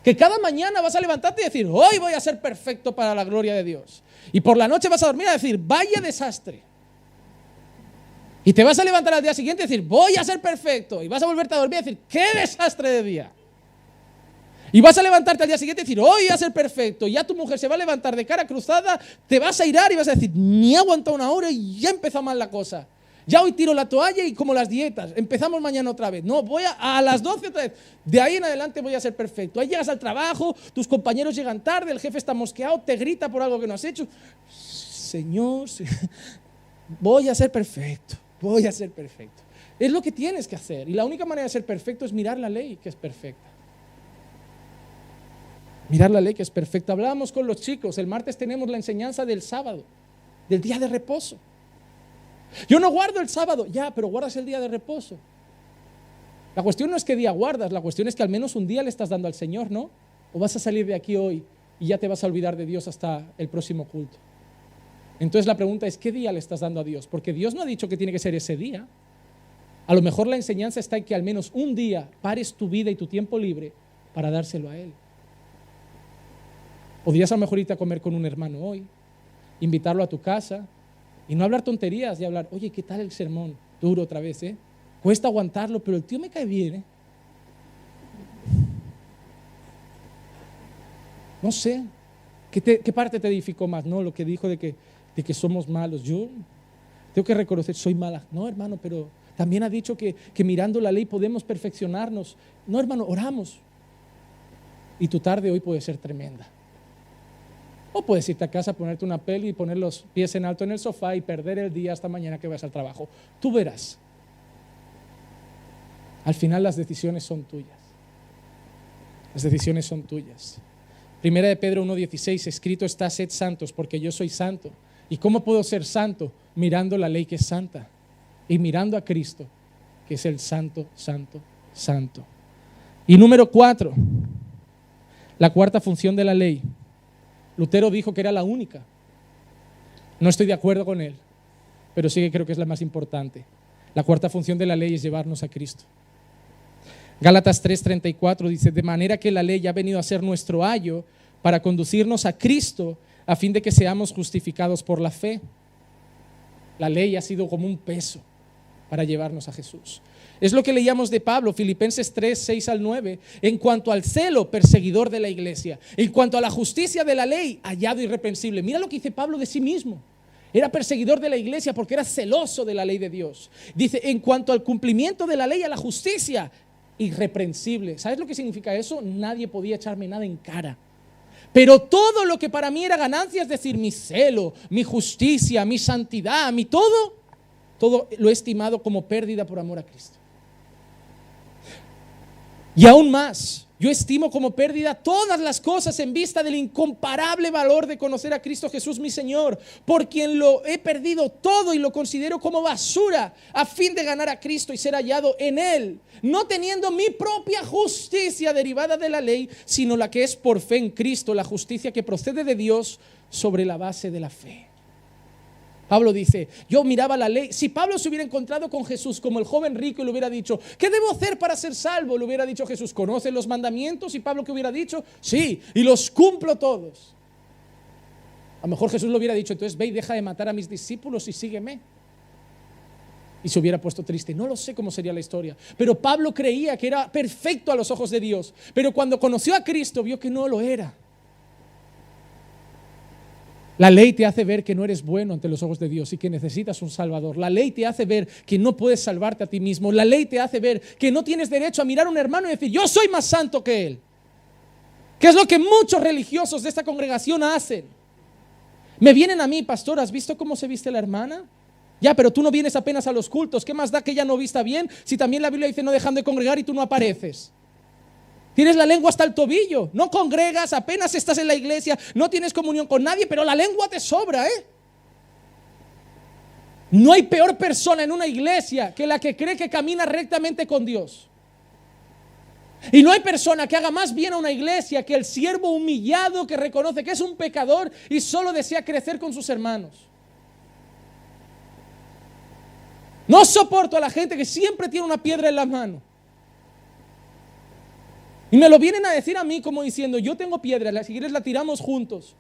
Que cada mañana vas a levantarte y decir, hoy voy a ser perfecto para la gloria de Dios. Y por la noche vas a dormir a decir, vaya desastre. Y te vas a levantar al día siguiente y decir, voy a ser perfecto. Y vas a volverte a dormir y decir, qué desastre de día. Y vas a levantarte al día siguiente y decir, hoy voy a ser perfecto. Y ya tu mujer se va a levantar de cara cruzada, te vas a irar y vas a decir, ni aguanta una hora y ya empezó mal la cosa. Ya hoy tiro la toalla y como las dietas, empezamos mañana otra vez. No, voy a, a las 12 otra vez. De ahí en adelante voy a ser perfecto. Ahí llegas al trabajo, tus compañeros llegan tarde, el jefe está mosqueado, te grita por algo que no has hecho. Señor, voy a ser perfecto voy a ser perfecto. Es lo que tienes que hacer. Y la única manera de ser perfecto es mirar la ley que es perfecta. Mirar la ley que es perfecta. Hablábamos con los chicos, el martes tenemos la enseñanza del sábado, del día de reposo. Yo no guardo el sábado, ya, pero guardas el día de reposo. La cuestión no es qué día guardas, la cuestión es que al menos un día le estás dando al Señor, ¿no? O vas a salir de aquí hoy y ya te vas a olvidar de Dios hasta el próximo culto. Entonces la pregunta es, ¿qué día le estás dando a Dios? Porque Dios no ha dicho que tiene que ser ese día. A lo mejor la enseñanza está en que al menos un día pares tu vida y tu tiempo libre para dárselo a Él. Podrías a lo mejor irte a comer con un hermano hoy, invitarlo a tu casa y no hablar tonterías y hablar, oye, ¿qué tal el sermón? Duro otra vez, ¿eh? Cuesta aguantarlo, pero el tío me cae bien, ¿eh? No sé, ¿qué, qué parte te edificó más? No, lo que dijo de que, de que somos malos. Yo tengo que reconocer, soy mala. No, hermano, pero también ha dicho que, que mirando la ley podemos perfeccionarnos. No, hermano, oramos. Y tu tarde hoy puede ser tremenda. O puedes irte a casa, ponerte una peli y poner los pies en alto en el sofá y perder el día hasta mañana que vas al trabajo. Tú verás. Al final las decisiones son tuyas. Las decisiones son tuyas. Primera de Pedro 1.16, escrito está, sed santos, porque yo soy santo. ¿Y cómo puedo ser santo? Mirando la ley que es santa y mirando a Cristo, que es el santo, santo, santo. Y número cuatro, la cuarta función de la ley. Lutero dijo que era la única. No estoy de acuerdo con él, pero sí que creo que es la más importante. La cuarta función de la ley es llevarnos a Cristo. Gálatas 3:34 dice, de manera que la ley ha venido a ser nuestro ayo para conducirnos a Cristo a fin de que seamos justificados por la fe. La ley ha sido como un peso para llevarnos a Jesús. Es lo que leíamos de Pablo, Filipenses 3, 6 al 9, en cuanto al celo perseguidor de la iglesia, en cuanto a la justicia de la ley, hallado irreprensible. Mira lo que dice Pablo de sí mismo. Era perseguidor de la iglesia porque era celoso de la ley de Dios. Dice, en cuanto al cumplimiento de la ley, a la justicia, irreprensible. ¿Sabes lo que significa eso? Nadie podía echarme nada en cara. Pero todo lo que para mí era ganancia, es decir, mi celo, mi justicia, mi santidad, mi todo, todo lo he estimado como pérdida por amor a Cristo. Y aún más, yo estimo como pérdida todas las cosas en vista del incomparable valor de conocer a Cristo Jesús mi Señor, por quien lo he perdido todo y lo considero como basura a fin de ganar a Cristo y ser hallado en Él, no teniendo mi propia justicia derivada de la ley, sino la que es por fe en Cristo, la justicia que procede de Dios sobre la base de la fe. Pablo dice, yo miraba la ley. Si Pablo se hubiera encontrado con Jesús como el joven rico y le hubiera dicho, ¿qué debo hacer para ser salvo? Le hubiera dicho Jesús, ¿conoce los mandamientos? Y Pablo que hubiera dicho, sí, y los cumplo todos. A lo mejor Jesús le hubiera dicho, entonces ve y deja de matar a mis discípulos y sígueme. Y se hubiera puesto triste. No lo sé cómo sería la historia. Pero Pablo creía que era perfecto a los ojos de Dios. Pero cuando conoció a Cristo vio que no lo era. La ley te hace ver que no eres bueno ante los ojos de Dios y que necesitas un Salvador. La ley te hace ver que no puedes salvarte a ti mismo. La ley te hace ver que no tienes derecho a mirar a un hermano y decir, yo soy más santo que él. ¿Qué es lo que muchos religiosos de esta congregación hacen? Me vienen a mí, pastor, ¿has visto cómo se viste la hermana? Ya, pero tú no vienes apenas a los cultos. ¿Qué más da que ella no vista bien si también la Biblia dice no dejan de congregar y tú no apareces? Tienes la lengua hasta el tobillo, no congregas, apenas estás en la iglesia, no tienes comunión con nadie, pero la lengua te sobra, ¿eh? No hay peor persona en una iglesia que la que cree que camina rectamente con Dios. Y no hay persona que haga más bien a una iglesia que el siervo humillado que reconoce que es un pecador y solo desea crecer con sus hermanos. No soporto a la gente que siempre tiene una piedra en la mano. Y me lo vienen a decir a mí como diciendo, yo tengo piedra, si quieres la tiramos juntos.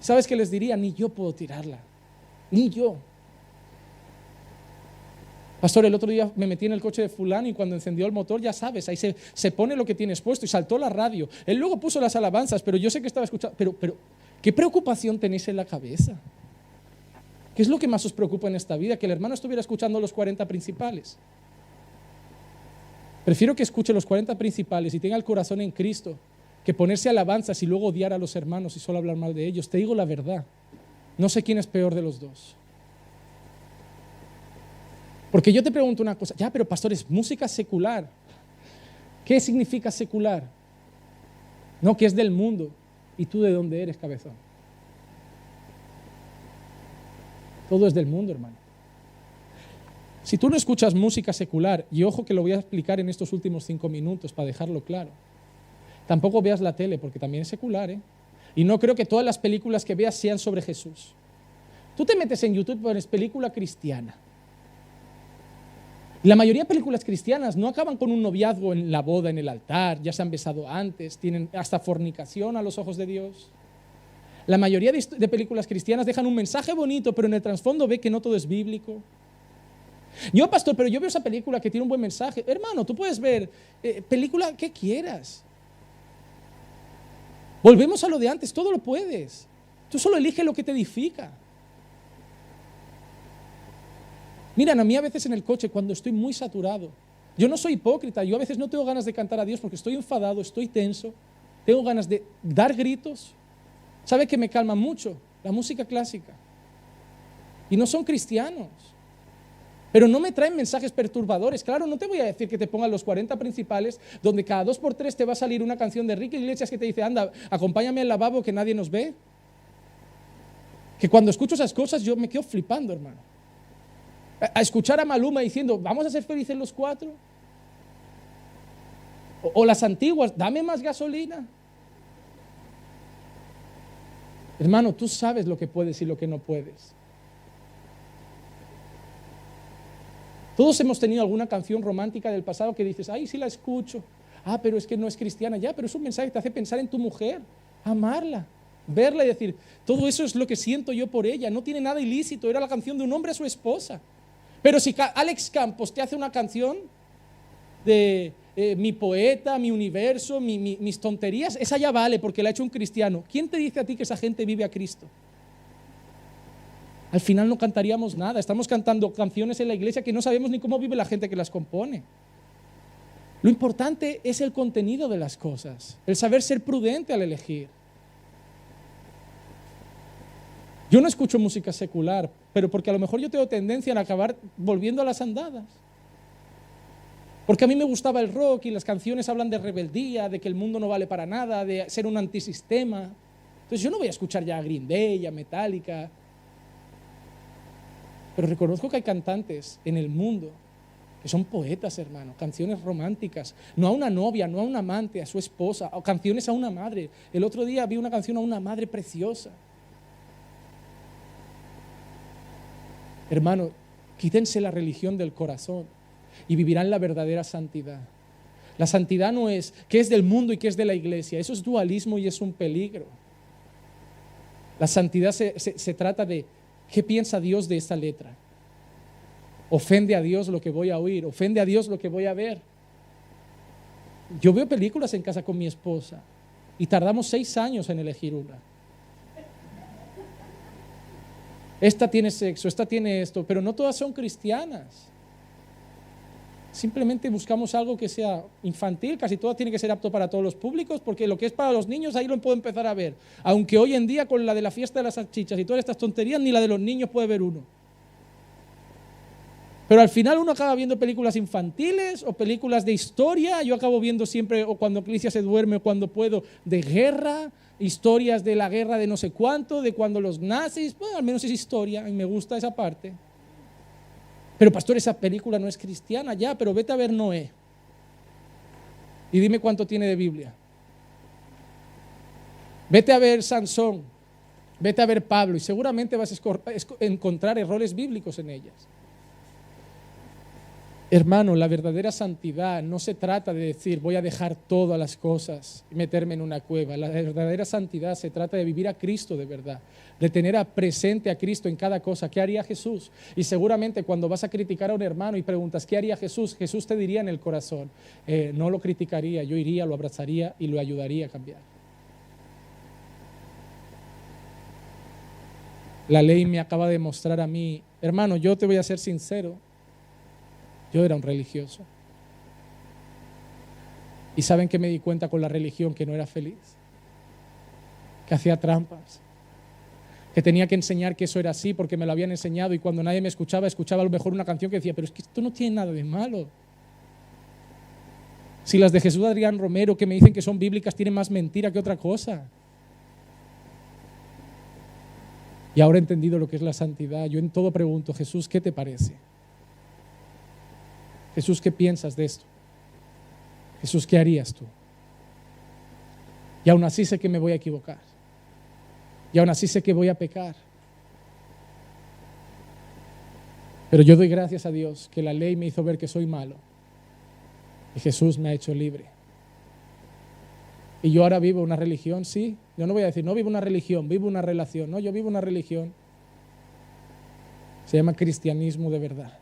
¿Sabes qué les diría? Ni yo puedo tirarla. Ni yo. Pastor, el otro día me metí en el coche de fulano y cuando encendió el motor, ya sabes, ahí se, se, pone lo que tienes puesto y saltó la radio. Él luego puso las alabanzas, pero yo sé que estaba escuchando. Pero, pero, ¿qué preocupación tenéis en la cabeza? ¿Qué es lo que más os preocupa en esta vida? Que el hermano estuviera escuchando los 40 principales. Prefiero que escuche los 40 principales y tenga el corazón en Cristo que ponerse alabanzas y luego odiar a los hermanos y solo hablar mal de ellos. Te digo la verdad. No sé quién es peor de los dos. Porque yo te pregunto una cosa, ya, pero pastor, es música secular. ¿Qué significa secular? No, que es del mundo. ¿Y tú de dónde eres, cabezón? Todo es del mundo, hermano. Si tú no escuchas música secular, y ojo que lo voy a explicar en estos últimos cinco minutos para dejarlo claro, tampoco veas la tele porque también es secular, ¿eh? Y no creo que todas las películas que veas sean sobre Jesús. Tú te metes en YouTube pones película cristiana. la mayoría de películas cristianas no acaban con un noviazgo en la boda, en el altar, ya se han besado antes, tienen hasta fornicación a los ojos de Dios. La mayoría de, películas cristianas dejan un mensaje bonito, pero en el trasfondo ve que no todo es bíblico. Yo, pastor, pero yo veo esa película que tiene un buen mensaje. Hermano, tú puedes ver eh, película que quieras. Volvemos a lo de antes, todo lo puedes. Tú solo elige lo que te edifica. Miran, a mí a veces en el coche, cuando estoy muy saturado, yo no soy hipócrita, yo a veces no tengo ganas de cantar a Dios porque estoy enfadado, estoy tenso, tengo ganas de dar gritos. ¿Sabe que me calma mucho? La música clásica. Y no son cristianos. Pero no me traen mensajes perturbadores. Claro, no te voy a decir que te pongan los 40 principales, donde cada dos por tres te va a salir una canción de Ricky Iglesias que te dice, anda, acompáñame al lavabo que nadie nos ve. Que cuando escucho esas cosas yo me quedo flipando, hermano. A escuchar a Maluma diciendo, vamos a ser felices los cuatro. O, o las antiguas, dame más gasolina. Hermano, tú sabes lo que puedes y lo que no puedes. Todos hemos tenido alguna canción romántica del pasado que dices, ay, sí la escucho. Ah, pero es que no es cristiana ya, pero es un mensaje que te hace pensar en tu mujer, amarla, verla y decir, todo eso es lo que siento yo por ella, no tiene nada ilícito, era la canción de un hombre a su esposa. Pero si Alex Campos te hace una canción de eh, mi poeta, mi universo, mis tonterías, esa ya vale porque la ha hecho un cristiano. ¿Quién te dice a ti que esa gente vive a Cristo? Al final no cantaríamos nada. Estamos cantando canciones en la iglesia que no sabemos ni cómo vive la gente que las compone. Lo importante es el contenido de las cosas, el saber ser prudente al elegir. Yo no escucho música secular, pero porque a lo mejor yo tengo tendencia a acabar volviendo a las andadas. Porque a mí me gustaba el rock y las canciones hablan de rebeldía, de que el mundo no vale para nada, de ser un antisistema. Entonces yo no voy a escuchar ya a Green Day, a Metallica, pero reconozco que hay cantantes en el mundo que son poetas, hermano, canciones románticas, no a una novia, no a un amante, a su esposa, o canciones a una madre. El otro día vi una canción a una madre preciosa. Hermano, quítense la religión del corazón y vivirán la verdadera santidad. La santidad no es qué es del mundo y qué es de la iglesia, eso es dualismo y es un peligro. La santidad se, se trata de ¿Qué piensa Dios de esta letra? Ofende a Dios lo que voy a oír, ofende a Dios lo que voy a ver. Yo veo películas en casa con mi esposa y tardamos seis años en elegir una. Esta tiene sexo, esta tiene esto, pero no todas son cristianas. Simplemente buscamos algo que sea infantil, casi todo tiene que ser apto para todos los públicos, porque lo que es para los niños ahí lo puedo empezar a ver. Aunque hoy en día con la de la fiesta de las salchichas y todas estas tonterías, ni la de los niños puede ver uno. Pero al final uno acaba viendo películas infantiles o películas de historia. Yo acabo viendo siempre, o cuando Clicia se duerme, o cuando puedo, de guerra, historias de la guerra de no sé cuánto, de cuando los nazis, bueno, al menos es historia, y me gusta esa parte. Pero pastor, esa película no es cristiana ya, pero vete a ver Noé. Y dime cuánto tiene de Biblia. Vete a ver Sansón, vete a ver Pablo y seguramente vas a encontrar errores bíblicos en ellas. Hermano, la verdadera santidad no se trata de decir voy a dejar todas las cosas y meterme en una cueva. La verdadera santidad se trata de vivir a Cristo de verdad, de tener a presente a Cristo en cada cosa. ¿Qué haría Jesús? Y seguramente cuando vas a criticar a un hermano y preguntas ¿qué haría Jesús? Jesús te diría en el corazón, eh, no lo criticaría, yo iría, lo abrazaría y lo ayudaría a cambiar. La ley me acaba de mostrar a mí, hermano, yo te voy a ser sincero yo era un religioso. ¿Y saben que me di cuenta con la religión que no era feliz? Que hacía trampas. Que tenía que enseñar que eso era así porque me lo habían enseñado y cuando nadie me escuchaba, escuchaba a lo mejor una canción que decía, pero es que esto no tiene nada de malo. Si las de Jesús Adrián Romero que me dicen que son bíblicas tienen más mentira que otra cosa. Y ahora he entendido lo que es la santidad. Yo en todo pregunto, Jesús, ¿qué te parece? Jesús, ¿qué piensas de esto? Jesús, ¿qué harías tú? Y aún así sé que me voy a equivocar. Y aún así sé que voy a pecar. Pero yo doy gracias a Dios que la ley me hizo ver que soy malo. Y Jesús me ha hecho libre. Y yo ahora vivo una religión, sí. Yo no voy a decir, no vivo una religión, vivo una relación. No, yo vivo una religión. Se llama cristianismo de verdad.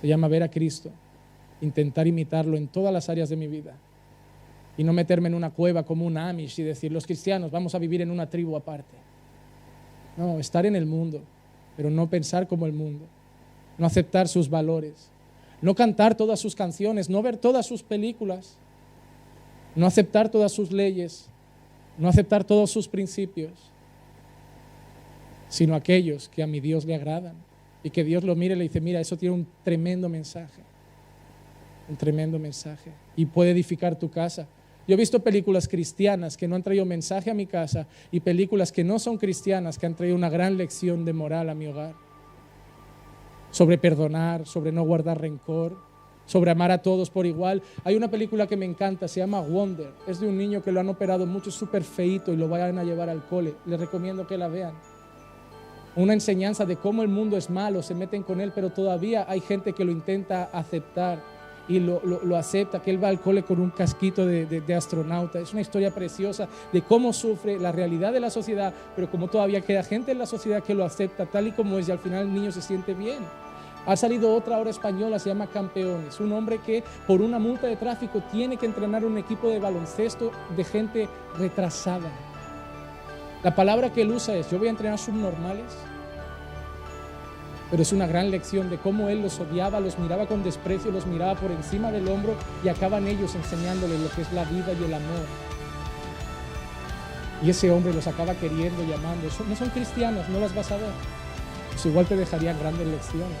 Se llama ver a Cristo, intentar imitarlo en todas las áreas de mi vida. Y no meterme en una cueva como un Amish y decir, los cristianos vamos a vivir en una tribu aparte. No, estar en el mundo, pero no pensar como el mundo. No aceptar sus valores. No cantar todas sus canciones, no ver todas sus películas no aceptar todas sus leyes, no aceptar todos sus principios, sino aquellos que a mi Dios le agradan y que Dios lo mire y le dice, mira, eso tiene un tremendo mensaje, un tremendo mensaje y puede edificar tu casa. Yo he visto películas cristianas que no han traído mensaje a mi casa y películas que no son cristianas que han traído una gran lección de moral a mi hogar. Sobre perdonar, sobre no guardar rencor, sobre amar a todos por igual. Hay una película que me encanta, se llama Wonder. Es de un niño que lo han operado mucho, súper feito y lo vayan a llevar al cole. Les recomiendo que la vean. Una enseñanza de cómo el mundo es malo, se meten con él, pero todavía hay gente que lo intenta aceptar y lo, acepta, que él va al cole con un casquito de, de, astronauta. Es una historia preciosa de cómo sufre la realidad de la sociedad, pero como todavía queda gente en la sociedad que lo acepta tal y como es y al final el niño se siente bien. Ha salido otra obra española, se llama Campeones. Un hombre que por una multa de tráfico tiene que entrenar un equipo de baloncesto de gente retrasada. La palabra que él usa es, yo voy a entrenar subnormales. Pero es una gran lección de cómo él los odiaba, los miraba con desprecio, los miraba por encima del hombro y acaban ellos enseñándoles lo que es la vida y el amor. Y ese hombre los acaba queriendo y amando. No son cristianos, no las vas a ver. Pues igual te dejarían grandes lecciones.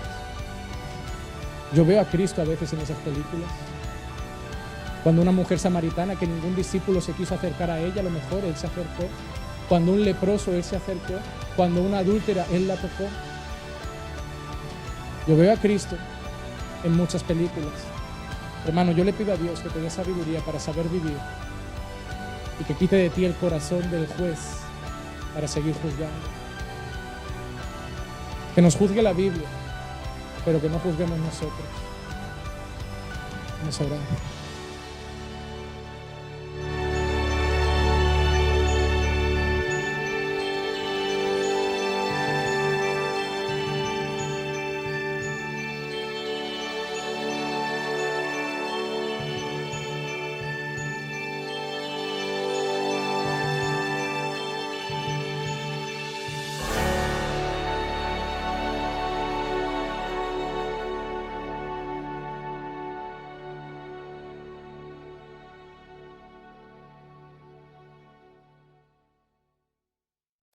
Yo veo a Cristo a veces en esas películas. Cuando una mujer samaritana que ningún discípulo se quiso acercar a ella, a lo mejor Él se acercó. Cuando un leproso Él se acercó. Cuando una adúltera Él la tocó. Yo veo a Cristo en muchas películas. Hermano, yo le pido a Dios que te dé sabiduría para saber vivir y que quite de ti el corazón del juez para seguir juzgando. Que nos juzgue la Biblia pero que no juzguemos nosotros. Vamos a